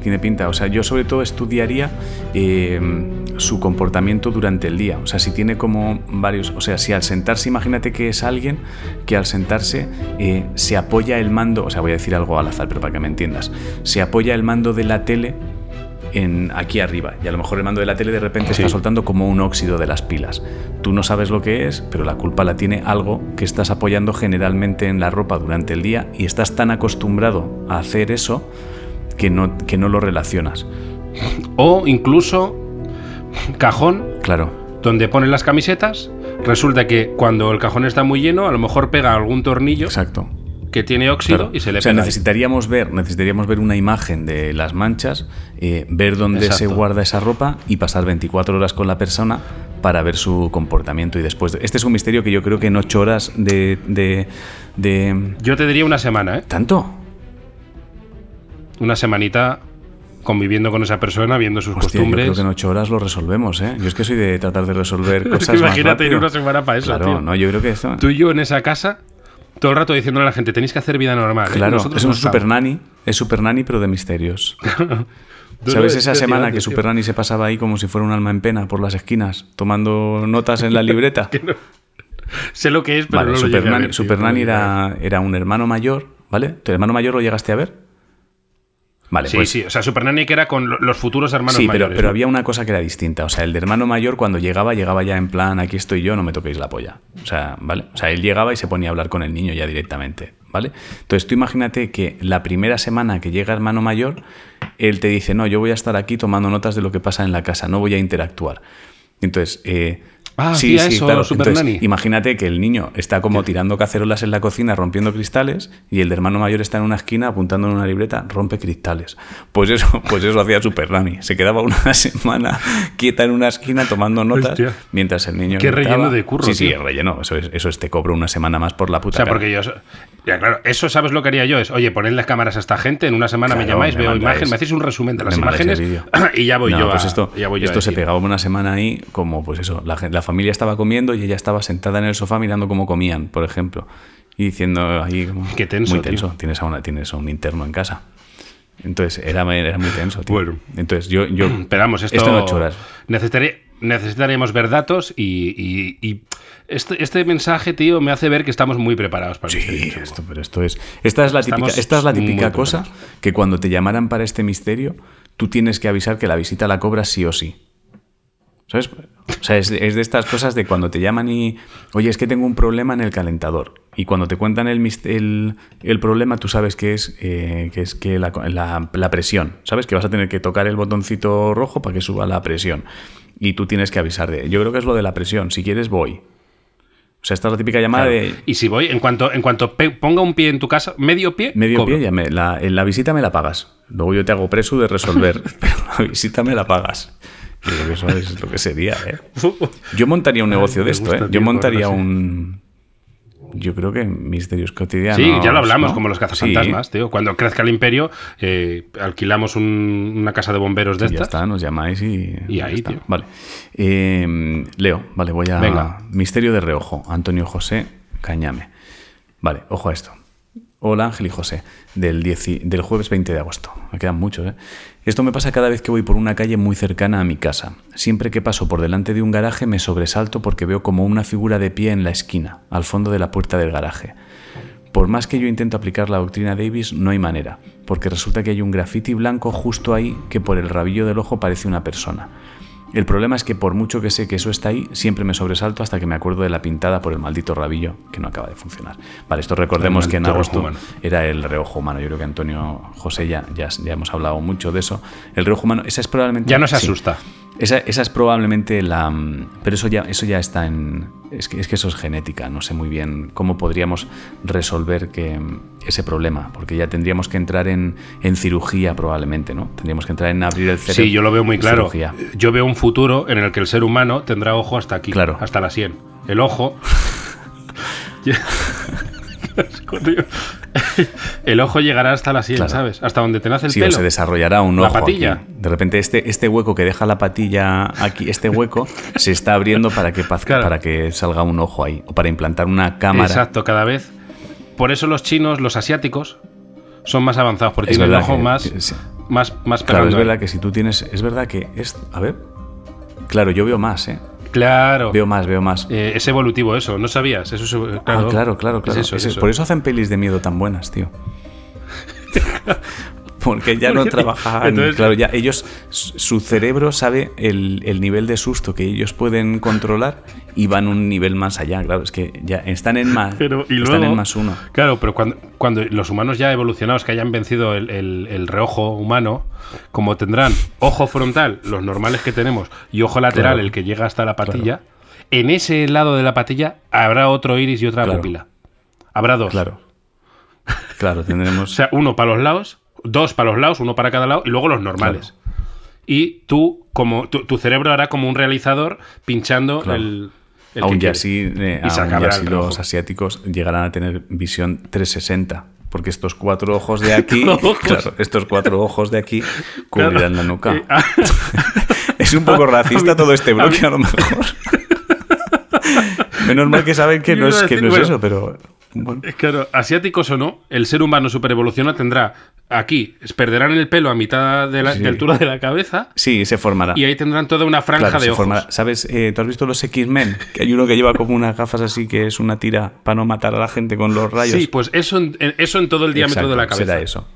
Tiene pinta. O sea, yo sobre todo estudiaría eh, su comportamiento durante el día. O sea, si tiene como varios. O sea, si al sentarse, imagínate que es alguien que al sentarse eh, se apoya el mando. O sea, voy a decir algo al azar, pero para que me entiendas. Se apoya el mando de la tele en aquí arriba y a lo mejor el mando de la tele de repente Sí. está soltando como un óxido de las pilas. Tú no sabes lo que es, pero la culpa la tiene algo que estás apoyando generalmente en la ropa durante el día y estás tan acostumbrado a hacer eso que no, que no lo relacionas. O incluso cajón Claro. donde ponen las camisetas. Resulta que cuando el cajón está muy lleno, a lo mejor pega algún tornillo Exacto. Que tiene óxido Claro. y se le o sea, pega. ahí. necesitaríamos ver, necesitaríamos ver una imagen de las manchas, eh, ver dónde se guarda esa ropa y pasar 24 horas con la persona para ver su comportamiento y después. de- Este es un misterio que yo creo que en 8 horas de, de, de- Yo te diría una semana, ¿eh? ¿Tanto? Una semanita conviviendo con esa persona, viendo sus Hostia, yo costumbres. creo que en 8 horas lo resolvemos, ¿eh? Yo es que soy de tratar de resolver cosas más Imagínate ir rápido. una semana para eso, Claro, tío. no, yo creo que esto... Tú y yo en esa casa, todo el rato diciéndole a la gente, tenéis que hacer vida normal. ¿eh? Claro, es un no super estamos". nani, es super nani pero de misterios. ¿Sabes esa es semana que. Super Nani se pasaba ahí como si fuera un alma en pena por las esquinas, tomando notas en la libreta? Sé lo que es, pero vale, no lo Super Nani, ver, Super era un hermano mayor, ¿vale? ¿Tu hermano mayor lo llegaste a ver? Vale, Sí, pues sí, o sea, Super Nanny que era con lo- los futuros hermanos sí, pero, mayores. pero ¿no? había una cosa que era distinta. O sea, el de hermano mayor cuando llegaba, llegaba ya en plan, aquí estoy yo, no me toquéis la polla. O sea, ¿vale? O sea, él llegaba y se ponía a hablar con el niño ya directamente, ¿vale? Entonces tú imagínate que la primera semana que llega hermano mayor, él te dice, no, yo voy a estar aquí tomando notas de lo que pasa en la casa, no voy a interactuar. Entonces, eh, Ah, hacía eso, Super Entonces, Nanny. Imagínate que el niño está como tirando cacerolas en la cocina, rompiendo cristales, y el hermano mayor está en una esquina apuntando en una libreta, rompe cristales. Pues eso, pues eso hacía Super Nanny. Se quedaba una semana quieta en una esquina tomando notas, Hostia. mientras el niño. Qué gritaba. relleno de curro, Sí, sí, tío. el relleno. Eso es, eso es te cobro una semana más por la O puta. sea, cara. porque yo. Ya, claro, eso sabes lo que haría yo. Es, oye, ponedle cámaras a esta gente, en una semana me Claro, llamáis, me veo imagen, me hacéis un resumen de las me imágenes y ya voy No, yo pues a. esto, ya voy yo a esto se decir. pegaba una semana ahí, como pues eso, la, la familia estaba comiendo y ella estaba sentada en el sofá mirando cómo comían, por ejemplo, y diciendo ahí como, Qué tenso, muy tío. tenso, tienes a, una, tienes a un interno en casa. Entonces era, era muy tenso, tío. Bueno. Entonces yo, vamos, esto. en ocho horas. necesitaré- necesitaríamos ver datos y. y- y este, este mensaje, tío, me hace ver que estamos muy preparados para el Sí, misterio chungo. esto, pero esto es. Esta es la típica, esta es la típica cosa preparados. que cuando te llamaran para este misterio, tú tienes que avisar que la visita la cobras sí o sí. ¿Sabes? O sea, es, es de estas cosas de cuando te llaman y. Oye, es que tengo un problema en el calentador. Y cuando te cuentan el, el, el problema, tú sabes que es, eh, que, es que la, la- la presión. ¿Sabes? Que vas a tener que tocar el botoncito rojo para que suba la presión. Y tú tienes que avisar de. Yo creo que es lo de la presión. Si quieres, voy. O sea, esta es la típica llamada Claro. de. Y si voy, en cuanto, en cuanto ponga un pie en tu casa, medio pie, Medio cobro. pie, ya me- la, en la visita me la pagas. Luego yo te hago preso de resolver, pero la visita me la pagas. Yo creo que eso es lo que sería, ¿eh? Yo montaría un negocio de esto, ¿eh? Yo montaría un... Yo creo que misterios cotidianos. Sí, ya lo hablamos, ¿no? como los Sí, cazafantasmas, tío. Cuando crezca el imperio, eh, alquilamos un- una casa de bomberos de ya estas. está, nos llamáis y... Y ya ahí, está. tío. Vale. Eh, Leo, vale, voy a... Venga. Misterio de reojo. Antonio José Cañame. Vale, ojo a esto. Hola Ángel y José, del, 10 y- del jueves 20 de agosto. Me quedan muchos, ¿eh? Esto me pasa cada vez que voy por una calle muy cercana a mi casa. Siempre que paso por delante de un garaje me sobresalto porque veo como una figura de pie en la esquina, al fondo de la puerta del garaje. Por más que yo intento aplicar la doctrina Davis, no hay manera, porque resulta que hay un grafiti blanco justo ahí que por el rabillo del ojo parece una persona. El problema es que por mucho que sé que eso está ahí, siempre me sobresalto hasta que me acuerdo de la pintada por el maldito rabillo que no acaba de funcionar. Vale, esto recordemos que en agosto era el reojo humano. Yo creo que Antonio José ya, ya, ya hemos hablado mucho de eso. El reojo humano, esa es probablemente... Ya no se sí. Esa, esa es probablemente la... mm, Pero eso ya, eso ya está en... Es que, es que eso es genética. No sé muy bien cómo podríamos resolver que, mm, ese problema. Porque ya tendríamos que entrar en, en cirugía probablemente, ¿no? Tendríamos que entrar en abrir el cerebro. Sí, yo lo veo muy claro. cirugía. Yo veo un futuro en el que el ser humano tendrá ojo hasta aquí, Claro. hasta la sien. El ojo. el ojo llegará hasta la sien, Claro. ¿sabes? Hasta donde te nace el Sí, o pelo. se desarrollará un La ojo patilla. aquí. De repente este, este hueco que deja la patilla aquí, este hueco, se está abriendo para que, paz- Claro. para que salga un ojo ahí. O para implantar una cámara. Exacto, cada vez. Por eso los chinos, los asiáticos, son más avanzados, porque Es tienen el ojo que- más, sí. más, más Claro, es pegando verdad ahí. que si tú tienes. Es verdad que es. A ver. Claro, yo veo más, ¿eh? Claro. Veo más, veo más. Eh, es evolutivo eso, ¿no sabías? Eso es, eh, ah, claro, claro, Es claro. eso, es Ese- eso. Por eso hacen pelis de miedo tan buenas, tío. Porque ya no trabajan. entonces- claro, ya ellos. Su cerebro sabe el, el nivel de susto que ellos pueden controlar y van un nivel más allá. Claro, es que ya están en más. Pero, y están en más uno. Claro, pero cuando, cuando los humanos ya evolucionados que hayan vencido el, el- el reojo humano, como tendrán ojo frontal, los normales que tenemos, y ojo lateral, Claro. el que llega hasta la patilla, en ese lado de la patilla habrá otro iris y otra Claro. pupila. Habrá dos. Claro. Claro, tendremos. O sea, uno para los lados, dos para los lados, uno para cada lado, y luego los normales. Y tú, como tu, tu cerebro hará como un realizador pinchando Claro. el. el que aún ya quiere. así, eh, Y aún así los asiáticos llegarán a tener visión 360. Porque estos cuatro ojos de aquí, Ojos. claro, estos cuatro ojos de aquí cubrirán la nuca. Eh, ah, es un poco racista todo este bloque, a lo mejor. Menos mal que saben que no es, a que no es eso, pero. Bueno. Claro, asiáticos o no, el ser humano superevoluciona tendrá aquí, perderán el pelo a mitad de la Sí. de altura de la cabeza Sí, se formará. y ahí tendrán toda una franja Claro, de se ojos. formará. ¿Sabes? eh, ¿Tú has visto los X-Men? Que hay uno que lleva como unas gafas así que es una tira para no matar a la gente con los rayos. Sí, pues eso en, eso en todo el diámetro Exacto, de la cabeza. Será eso.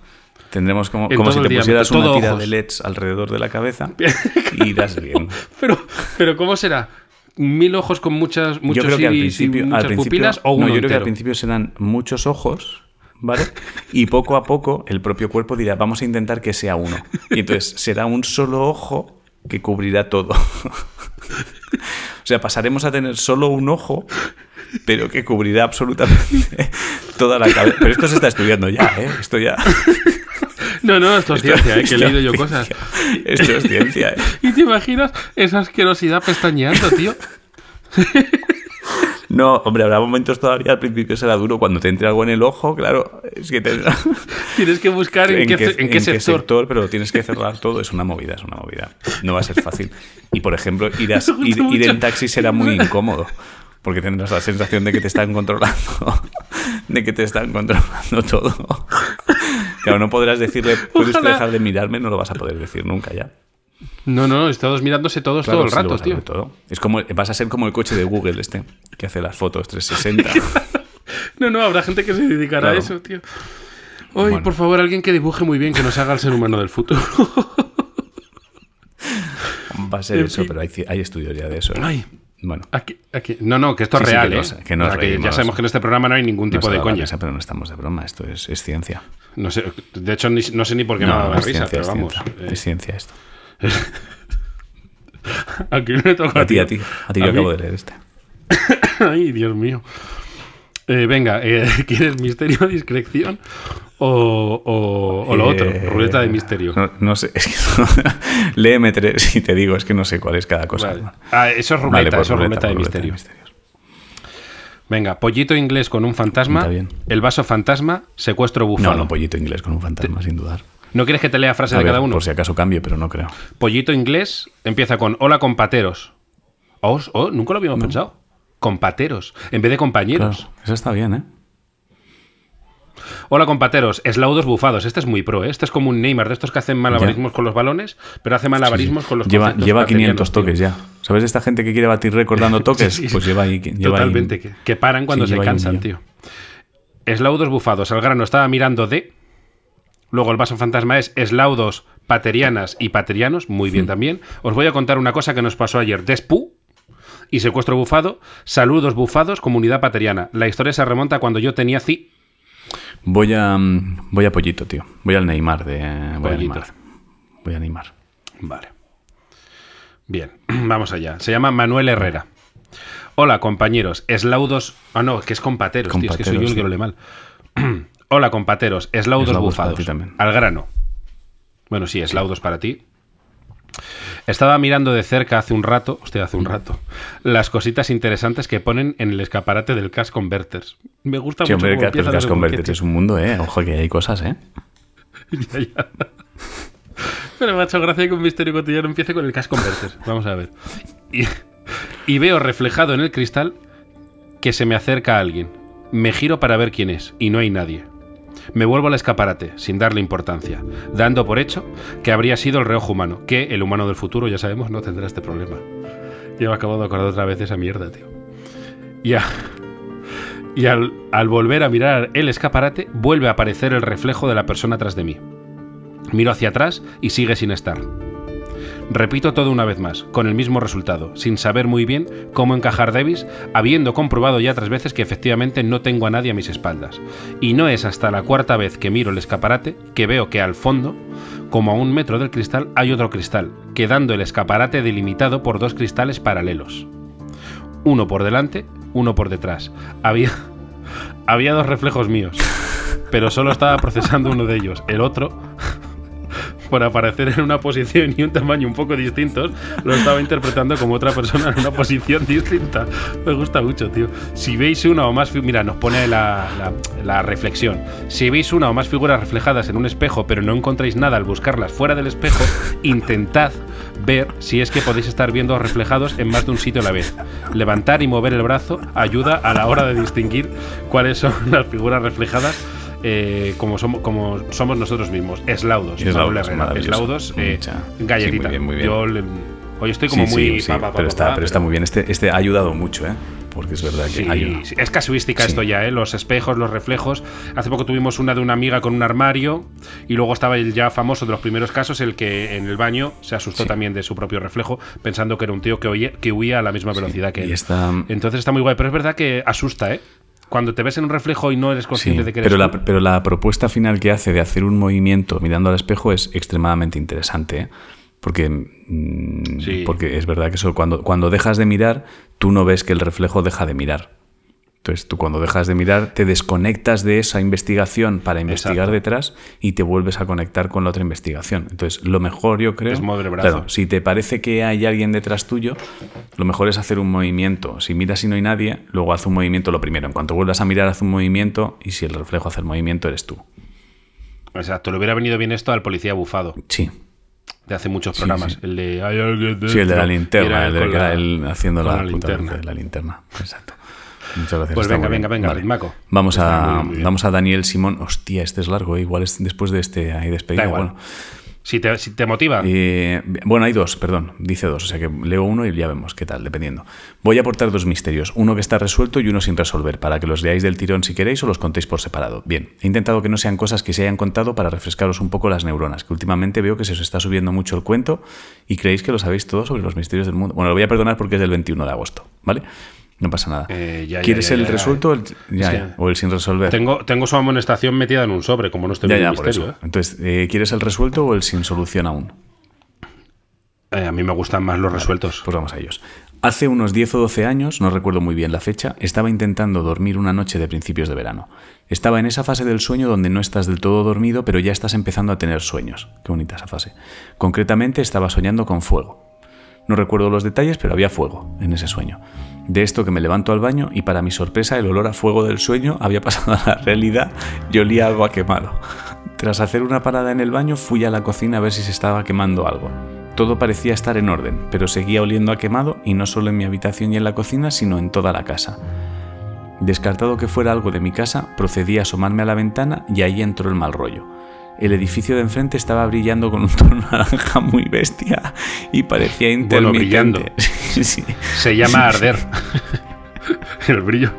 Tendremos como, como si te diámetro, pusieras una tira ojos. de LEDs alrededor de la cabeza y irás bien. Pero, pero ¿cómo será? ¿Mil ojos con muchas, muchos yo creo que al iris y principio, muchas al principio- pupilas o no, uno yo creo que al principio serán muchos ojos, ¿vale? Y poco a poco el propio cuerpo dirá, vamos a intentar que sea uno. Y entonces será un solo ojo que cubrirá todo. O sea, pasaremos a tener solo un ojo, pero que cubrirá absolutamente toda la cabeza. Pero esto se está estudiando ya, ¿eh? Esto ya. No, no, esto es ciencia, ¿eh? que he esto leído yo cosas. Esto es ciencia, ¿eh? ¿Y te imaginas esa asquerosidad pestañeando, tío? No, hombre, habrá momentos todavía, al principio será duro. Cuando te entre algo en el ojo, claro, es que tendrá. Tienes que buscar en, qué, en qué sector. pero tienes que cerrar todo. Es una movida, es una movida. No va a ser fácil. Y por ejemplo, ir, a- ir, ir en taxi será muy incómodo. Porque tendrás la sensación de que te están controlando. De que te están controlando todo. Claro, no podrás decirle, puedes dejar de mirarme, no lo vas a poder decir nunca ya. No, no, todos mirándose todos Claro, todo el sí rato, tío. todo. Es como, vas a ser como el coche de Google este, que hace las fotos 360. No, no, habrá gente que se dedicará Claro. a eso, tío. Oye, Bueno. por favor, alguien que dibuje muy bien, que nos haga el ser humano del futuro. Va a ser En eso, fin. pero hay, hay estudios ya de eso. ¿eh? Ay. Bueno. Aquí, aquí. No, no, que esto Sí, es sí, real, que ¿eh? nos- que nos O sea, ya sabemos que en este programa no hay ningún No tipo de coña. risa, pero no estamos de broma, esto es, es ciencia. No sé, de hecho, ni- no sé ni por qué me ha dado la risa, ciencia, pero es vamos. ciencia. eh, Es ciencia esto. aquí me toca A ti, a ti. A ti yo mí? acabo de leer este. Ay, Dios mío. Eh, venga, eh, ¿quieres misterio o discreción? O, o- o lo otro, Eh, ruleta de misterio. No, no sé, es que léeme tres y te digo, es que no sé cuál es cada cosa. Vale. Ah, eso es ruleta, Vale, pues eso es ruleta, de pues misterio. misterios. Venga, pollito inglés con un fantasma, bien. el vaso fantasma, secuestro bufado. No, no, pollito inglés con un fantasma, sin dudar. ¿No quieres que te lea frase A de ver, cada uno? Por si acaso cambio, pero no creo. Pollito inglés empieza con hola compateros. Oh, oh, nunca lo habíamos pensado. Compateros, en vez de compañeros. Claro, eso está bien, ¿eh? Hola compateros, eslaudos bufados. Este es muy pro, ¿eh? Este es como un Neymar de estos que hacen malabarismos con los balones, pero hace malabarismos con los Lleva, lleva paterianos, 500 tío. toques ya. ¿Sabes esta gente que quiere batir récord dando toques? Sí, Pues lleva ahí. Lleva ahí- Totalmente, que, que paran cuando se cansan, tío. Eslaudos bufados. Al grano estaba mirando de. Luego el vaso fantasma es eslaudos paterianas y paterianos. Muy Hmm. bien también. Os voy a contar una cosa que nos pasó ayer. Despú y secuestro bufado. Saludos bufados, comunidad pateriana. La historia se remonta a cuando yo tenía ci. Voy a. mm, Voy a Pollito, tío. Voy al Neymar de. Voy a Pollito. Neymar. Voy a Neymar. Vale. Bien, vamos allá. Se llama Manuel Herrera. Hola, compañeros. Eslaudos. Ah, no, que es compateros, tío. Es que soy yo el Compateros, que lo lee mal. Hola, compateros. Eslaudos Eslaudos bufados. Al grano. Bueno, sí, eslaudos para ti. Estaba mirando de cerca hace un rato, hostia, hace un rato, las cositas interesantes que ponen en el escaparate del Cash Converters. Me gusta Sí, mucho hombre, el Cash sé por qué, Converter tío. es un mundo, ¿eh? Ojo que hay cosas, ¿eh? Ya, ya. Pero me ha hecho gracia que un misterio cotidiano empiece con el Cash Converter. Vamos a ver. Y, y veo reflejado en el cristal que se me acerca alguien. Me giro para ver quién es y no hay nadie. Me vuelvo al escaparate, sin darle importancia, dando por hecho que habría sido el reojo humano, que el humano del futuro, ya sabemos, no tendrá este problema. Yo me acabo de acordar otra vez esa mierda, tío. Ya. Y al, al volver a mirar el escaparate, vuelve a aparecer el reflejo de la persona tras de mí. Miro hacia atrás y sigue sin estar. Repito todo una vez más, con el mismo resultado, sin saber muy bien cómo encajar Davis, habiendo comprobado ya tres veces que efectivamente no tengo a nadie a mis espaldas. Y no es hasta la cuarta vez que miro el escaparate que veo que al fondo, como a un metro del cristal, hay otro cristal, quedando el escaparate delimitado por dos cristales paralelos. Uno por delante, uno por detrás. Había, había dos reflejos míos, pero solo estaba procesando uno de ellos. El otro por aparecer en una posición y un tamaño un poco distintos, lo estaba interpretando como otra persona en una posición distinta. Me gusta mucho, tío. Si veis una o más... Mira, nos pone la, la- la reflexión. Si veis una o más figuras reflejadas en un espejo, pero no encontráis nada al buscarlas fuera del espejo, intentad ver si es que podéis estar viendo reflejados en más de un sitio a la vez. Levantar y mover el brazo ayuda a la hora de distinguir cuáles son las figuras reflejadas eh, como, somos, como somos nosotros mismos. Eslaudos. Eslaudos. Eslaudos, eh, Mucha. galletita. Sí, muy bien, muy bien. Yo le- hoy estoy como Sí, muy... sí, sí, pa, pa, pa, pero, está, pero está muy bien. Este, este ha ayudado mucho, ¿eh? Porque es verdad que Sí, sí, es casuística Sí. esto ya, ¿eh? Los espejos, los reflejos. Hace poco tuvimos una de una amiga con un armario y luego estaba el ya famoso de los primeros casos, el que en el baño se asustó Sí. también de su propio reflejo, pensando que era un tío que, oye- que huía a la misma velocidad que él. Entonces está muy guay, pero es verdad que asusta, ¿eh? Cuando te ves en un reflejo y no eres consciente Sí, de que eres pero, la, pero la propuesta final que hace de hacer un movimiento mirando al espejo es extremadamente interesante. ¿eh? Porque, mm, Sí. porque es verdad que eso, cuando, cuando dejas de mirar, tú no ves que el reflejo deja de mirar. Entonces tú cuando dejas de mirar te desconectas de esa investigación para investigar Exacto. detrás y te vuelves a conectar con la otra investigación. Entonces lo mejor yo creo... Es mover el brazo. Claro, si te parece que hay alguien detrás tuyo, lo mejor es hacer un movimiento. Si miras y no hay nadie, luego haz un movimiento lo primero. En cuanto vuelvas a mirar, haz un movimiento y si el reflejo hace el movimiento, eres tú. Exacto, le hubiera venido bien esto al policía bufado Sí, de hace muchos programas. sí. El de "Hay alguien sí el de la dentro", y linterna, el él haciendo la, la linterna. de la linterna. Exacto. Muchas gracias. Pues venga, venga, venga, Ritmaco. Vamos Está a, vamos a Daniel Simón. Hostia, este es largo, ¿eh? igual es después de este ahí despedida. Da igual. Bueno, Si te, si te motiva. Eh, bueno, hay dos, perdón, dice dos, o sea que leo uno y ya vemos qué tal, dependiendo. Voy a aportar dos misterios, uno que está resuelto y uno sin resolver, para que los leáis del tirón si queréis o los contéis por separado. Bien, he intentado que no sean cosas que se hayan contado para refrescaros un poco las neuronas, que últimamente veo que se os está subiendo mucho el cuento y creéis que lo sabéis todo sobre los misterios del mundo. Bueno, lo voy a perdonar porque es del 21 de agosto, ¿vale? No pasa nada. Eh, ya, ¿Quieres ya, el resuelto o el, o sin resolver? Tengo, tengo su amonestación metida en un sobre, como no estoy ya, el por misterio. eso. Entonces, eh, ¿quieres el resuelto o el sin solución aún? ¿eh? Eh, a mí me gustan más los resueltos. Pues vamos a ellos. Hace unos 10 o 12 años, no recuerdo muy bien la fecha, estaba intentando dormir una noche de principios de verano. Estaba en esa fase del sueño donde no estás del todo dormido, pero ya estás empezando a tener sueños. Qué bonita esa fase. Concretamente estaba soñando con fuego. No recuerdo los detalles, pero había fuego en ese sueño. De esto que me levanto al baño y para mi sorpresa el olor a fuego del sueño había pasado a la realidad y olía algo a quemado. Tras hacer una parada en el baño fui a la cocina a ver si se estaba quemando algo. Todo parecía estar en orden, pero seguía oliendo a quemado y no solo en mi habitación y en la cocina, sino en toda la casa. Descartado que fuera algo de mi casa, procedí a asomarme a la ventana y ahí entró el mal rollo. El edificio de enfrente estaba brillando con un tono naranja muy bestia y parecía Bueno, intermitente. brillando. Sí, sí. Se llama arder. el brillo.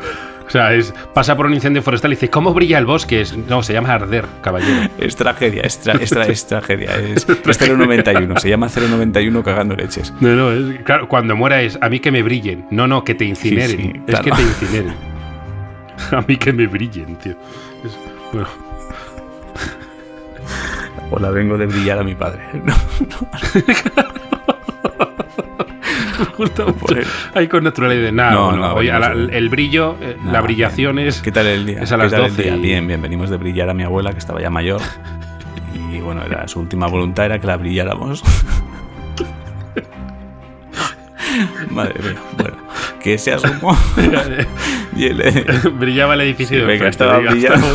O sea, es, pasa por un incendio forestal y dice, ¿cómo brilla el bosque? Es- no, se llama arder, caballero. Es tragedia, es, tra- es tra- es tragedia. Es, es 091, se llama 091 cagando leches. No, no, es, claro, cuando muera es a mí que me brillen. No, no, que te incineren. Sí, sí, Es claro. que te incineren. A mí que me brillen, tío. Es- bueno, Hola, vengo de brillar a mi padre. No, me gusta mucho. Ahí con naturalidad. Nada, No, bueno, no, oye, la- de- el brillo, eh, la brillación bien. es. ¿Qué tal el día? es a ¿Qué las tal el 12 día? y- Bien, bien. Venimos de brillar a mi abuela, que estaba ya mayor. Y bueno, era su última voluntad era que la brilláramos. Madre mía. Bueno, que se asomó. y él, eh, Brillaba el edificio Sí, de venga, enfrente, estaba brillando.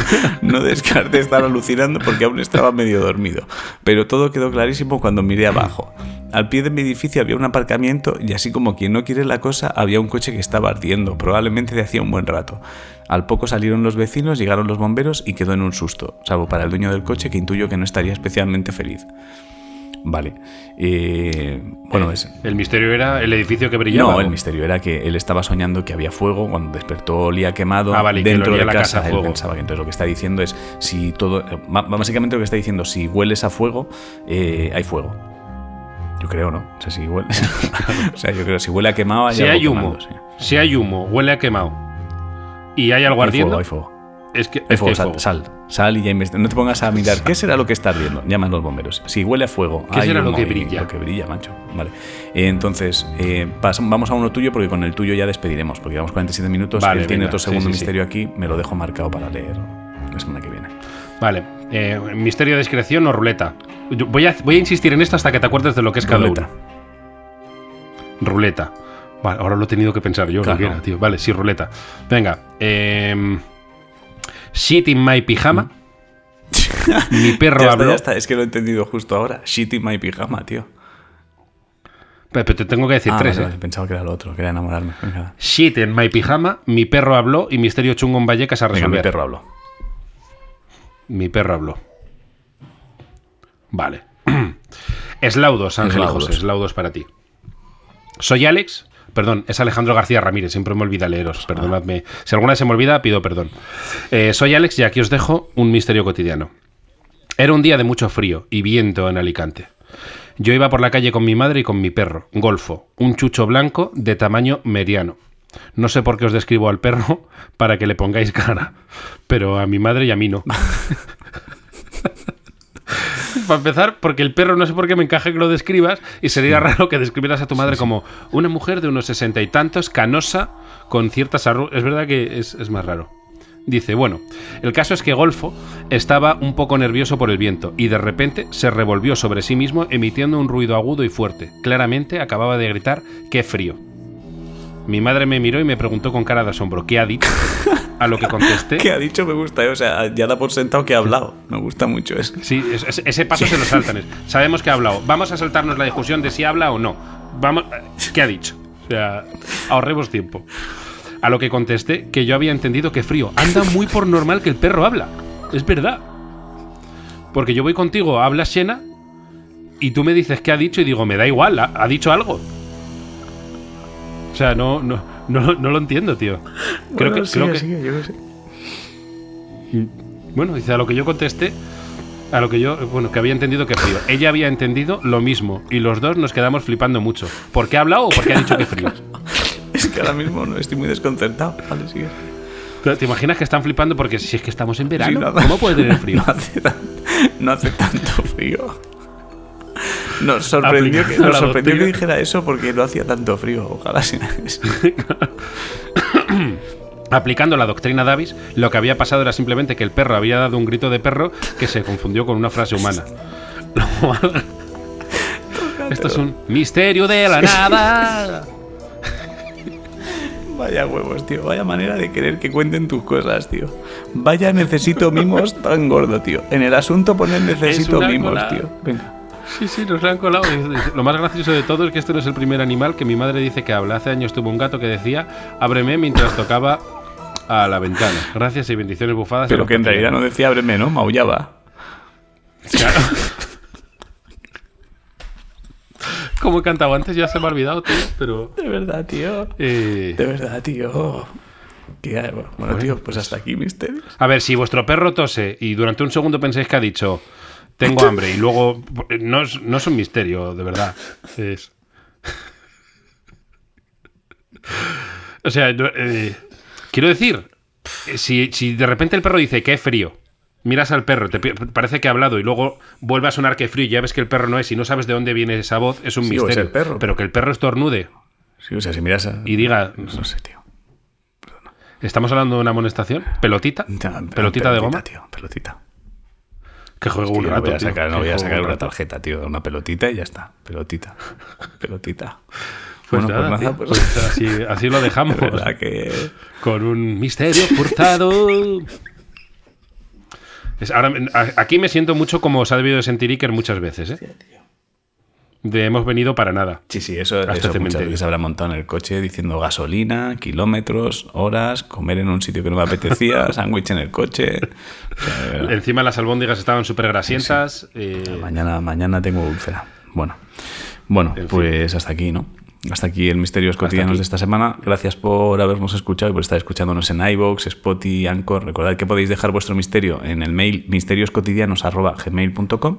No descarté estar alucinando porque aún estaba medio dormido. Pero todo quedó clarísimo cuando miré abajo. Al pie de mi edificio había un aparcamiento y así como quien no quiere la cosa, había un coche que estaba ardiendo, probablemente de hacía un buen rato. Al poco salieron los vecinos, llegaron los bomberos y quedó en un susto, salvo para el dueño del coche que intuyo que no estaría especialmente feliz. Vale. Eh, bueno, es, El misterio era el edificio que brillaba. no, el misterio era que él estaba soñando que había fuego, cuando despertó olía quemado Ah, vale, y que dentro de la casa. casa a él fuego. pensaba que entonces lo que está diciendo es si todo, eh, básicamente lo que está diciendo, si hueles a fuego, eh, hay fuego. Yo creo, ¿no? O sea, si huele, o sea, yo creo si huele a quemado, hay Si algo hay humo, sí. si hay humo, huele a quemado y hay algo Hay ardiendo, fuego, hay fuego. es que, Hay es que fuego, hay sal, fuego. sal, sal y ya investiga. No te pongas a mirar qué será lo que está ardiendo. Llaman los bomberos. Si huele a fuego, ¿Qué hay será lo que brilla? Lo que brilla, macho. Vale. Eh, entonces, eh, vamos a uno tuyo porque con el tuyo ya despediremos. Porque llevamos 47 minutos. Vale, Él tiene otro segundo sí, sí. misterio aquí. Me lo dejo marcado para leer la semana que viene. Vale, eh, misterio de discreción o ruleta. Yo voy, a, voy a insistir en esto hasta que te acuerdes de lo que es cada Ruleta. uno. Ruleta. Vale, ahora lo he tenido que pensar yo, Claro. lo que era, tío. Vale, sí, ruleta. Venga. Eh, shit in my pijama. Mi perro Ya está, habló. ya está. Es que lo he entendido justo ahora. Shit in my pijama, tío. Pero, pero te tengo que decir Ah, tres, vale, eh. vale, Pensaba que era lo otro. Quería enamorarme. Venga, Shit in my pijama. Mi perro habló y misterio chungo en Vallecas a Venga, resolver. mi perro habló. Mi perro habló. Vale. Eslaudos, Ángel Eslaudos. José. Eslaudos para ti. Soy Alex. Perdón, es Alejandro García Ramírez. Siempre me olvida leeros. Perdonadme. Si alguna vez se me olvida, pido perdón. Eh, soy Alex y aquí os dejo un misterio cotidiano. Era un día de mucho frío y viento en Alicante. Yo iba por la calle con mi madre y con mi perro, Golfo, un chucho blanco de tamaño mediano. No sé por qué os describo al perro para que le pongáis cara, pero a mi madre y a mí no. para empezar, porque el perro no sé por qué me encaja que lo describas y sería raro que describieras a tu madre como una mujer de unos sesenta y tantos, canosa, con ciertas arrugas. Es verdad que es, es más raro. Dice, bueno, el caso es que Golfo estaba un poco nervioso por el viento y de repente se revolvió sobre sí mismo emitiendo un ruido agudo y fuerte. Claramente acababa de gritar, ¡qué frío! Mi madre me miró y me preguntó con cara de asombro, ¿qué ha dicho? A lo que contesté... ¿Qué ha dicho? Me gusta, eh, o sea, ya da por sentado que ha hablado. Me gusta mucho eso. Sí, es- es- ese paso se lo saltan. Sabemos que ha hablado. Vamos a saltarnos la discusión de si habla o no. Vamos, ¿Qué ha dicho? O sea, ahorremos tiempo. A lo que contesté que yo había entendido que frío. Anda muy por normal que el perro habla. Es verdad. Porque yo voy contigo, hablas Xena, y tú me dices qué ha dicho y digo, me da igual, ha, ha dicho algo. O sea, no, no, no, no lo entiendo, tío. Creo que, creo que, bueno, dice, a lo que yo contesté, a lo que yo, bueno, que había entendido que frío. Ella había entendido lo mismo y los dos nos quedamos flipando mucho. ¿Por qué ha hablado o por qué ha dicho que frío? Es que ahora mismo no estoy muy desconcertado. Vale, sigue. Pero, ¿Te imaginas que están flipando porque si es que estamos en verano? Sí, no- ¿Cómo puede tener frío? No hace, tan- no hace tanto frío. Nos sorprendió, que, nos sorprendió que dijera eso porque no hacía tanto frío. Ojalá sea eso. Aplicando la doctrina Davis, lo que había pasado era simplemente que el perro había dado un grito de perro que se confundió con una frase humana. Esto es un misterio de la nada. Vaya huevos, tío. Vaya manera de querer que cuenten tus cosas, tío. Vaya necesito mimos tan gordo, tío. En el asunto poner necesito mimos, tío. Venga. Sí, sí, nos lo han colado. Lo más gracioso de todo es que este no es el primer animal que mi madre dice que habla. Hace años tuvo un gato que decía, ábreme mientras tocaba a la ventana. Gracias y bendiciones bufadas. Pero que en realidad no decía ábreme, ¿no? Maullaba. Claro. Como he cantado antes, ya se me ha olvidado, tío, pero... De verdad, tío. eh, De verdad, tío. Bueno, tío, pues hasta aquí misterios. A ver, si vuestro perro tose y durante un segundo pensáis que ha dicho tengo hambre y luego no es, no es un misterio, de verdad. Es... O sea, eh, quiero decir, si, si de repente el perro dice que es frío, miras al perro, te parece que ha hablado y luego vuelve a sonar que es frío y ya ves que el perro no es y no sabes de dónde viene esa voz, es un Sí, o es misterio. el perro. Pero que el perro estornude Sí, o sea, si miras a... y diga, No sé, tío. ¿estamos hablando de una amonestación? ¿Pelotita? Ya, ¿Pelotita de goma? tío. Pelotita. Que juego Que un rato. no voy a tío, sacar, no que voy a sacar un una tarjeta, tío. Una pelotita y ya está. Pelotita. Pelotita. Pues bueno, nada, pues nada, tío, pues... pues así, así lo dejamos. de verdad que... Con un misterio forzado. Es- ahora, aquí me siento mucho como se ha debido de sentir Iker muchas veces, ¿eh? De hemos venido para nada. Sí, sí, eso, Hasta eso muchas cementerio. veces habrá montado en el coche diciendo gasolina, kilómetros, horas, comer en un sitio que no me apetecía, sándwich en el coche. O sea. Encima las albóndigas estaban súper grasientas. eh, Mañana, mañana tengo úlcera. Bueno, bueno, En fin. pues hasta aquí, ¿no? Hasta aquí el Misterios Cotidianos de esta semana. Gracias por habernos escuchado y por estar escuchándonos en iVoox, Spotify, Anchor. Recordad que podéis dejar vuestro misterio en el mail misterioscotidianos.gmail.com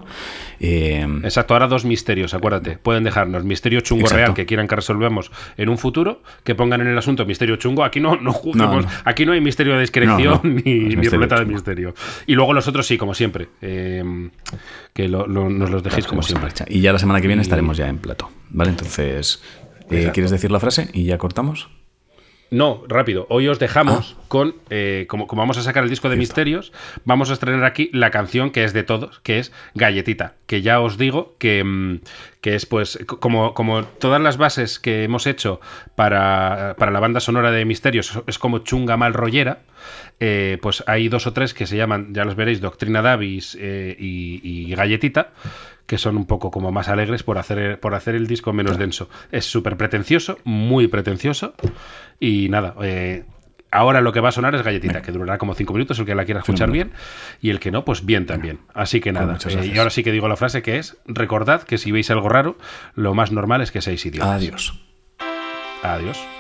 eh, Exacto, ahora dos misterios, acuérdate. Pueden dejarnos misterio chungo Exacto. real que quieran que resolvemos en un futuro, que pongan en el asunto misterio chungo. Aquí no, no juzguemos, No, no. aquí no hay misterio de discreción No, ni, ni ruleta de misterio. Y luego los otros sí, como siempre. eh, que lo- lo- nos los dejéis como siempre. marcha. Y ya la semana que viene Y- estaremos ya en plato. ¿Vale? Entonces, eh. ¿quieres decir la frase y ya cortamos? No, rápido. Hoy os dejamos Ah. con, eh, como, como vamos a sacar el disco de Misterios, vamos a estrenar aquí la canción que es de todos, que es Galletita, que ya os digo que, mm, que es pues como, como todas las bases que hemos hecho para, para la banda sonora de Misterios, es como chunga mal rollera, eh, pues hay dos o tres que se llaman, ya los veréis, Doctrina Davis eh, y, y Galletita, que son un poco como más alegres por hacer, por hacer el disco menos denso. Es súper pretencioso, muy pretencioso. Y nada, eh, ahora lo que va a sonar es Galletita, que durará como cinco minutos, el que la quiera escuchar bien, y el que no, pues bien también. Así que nada, muchas eh, y ahora sí que digo la frase que es, recordad que si veis algo raro, lo más normal es que seáis idiotas. Adiós. Adiós.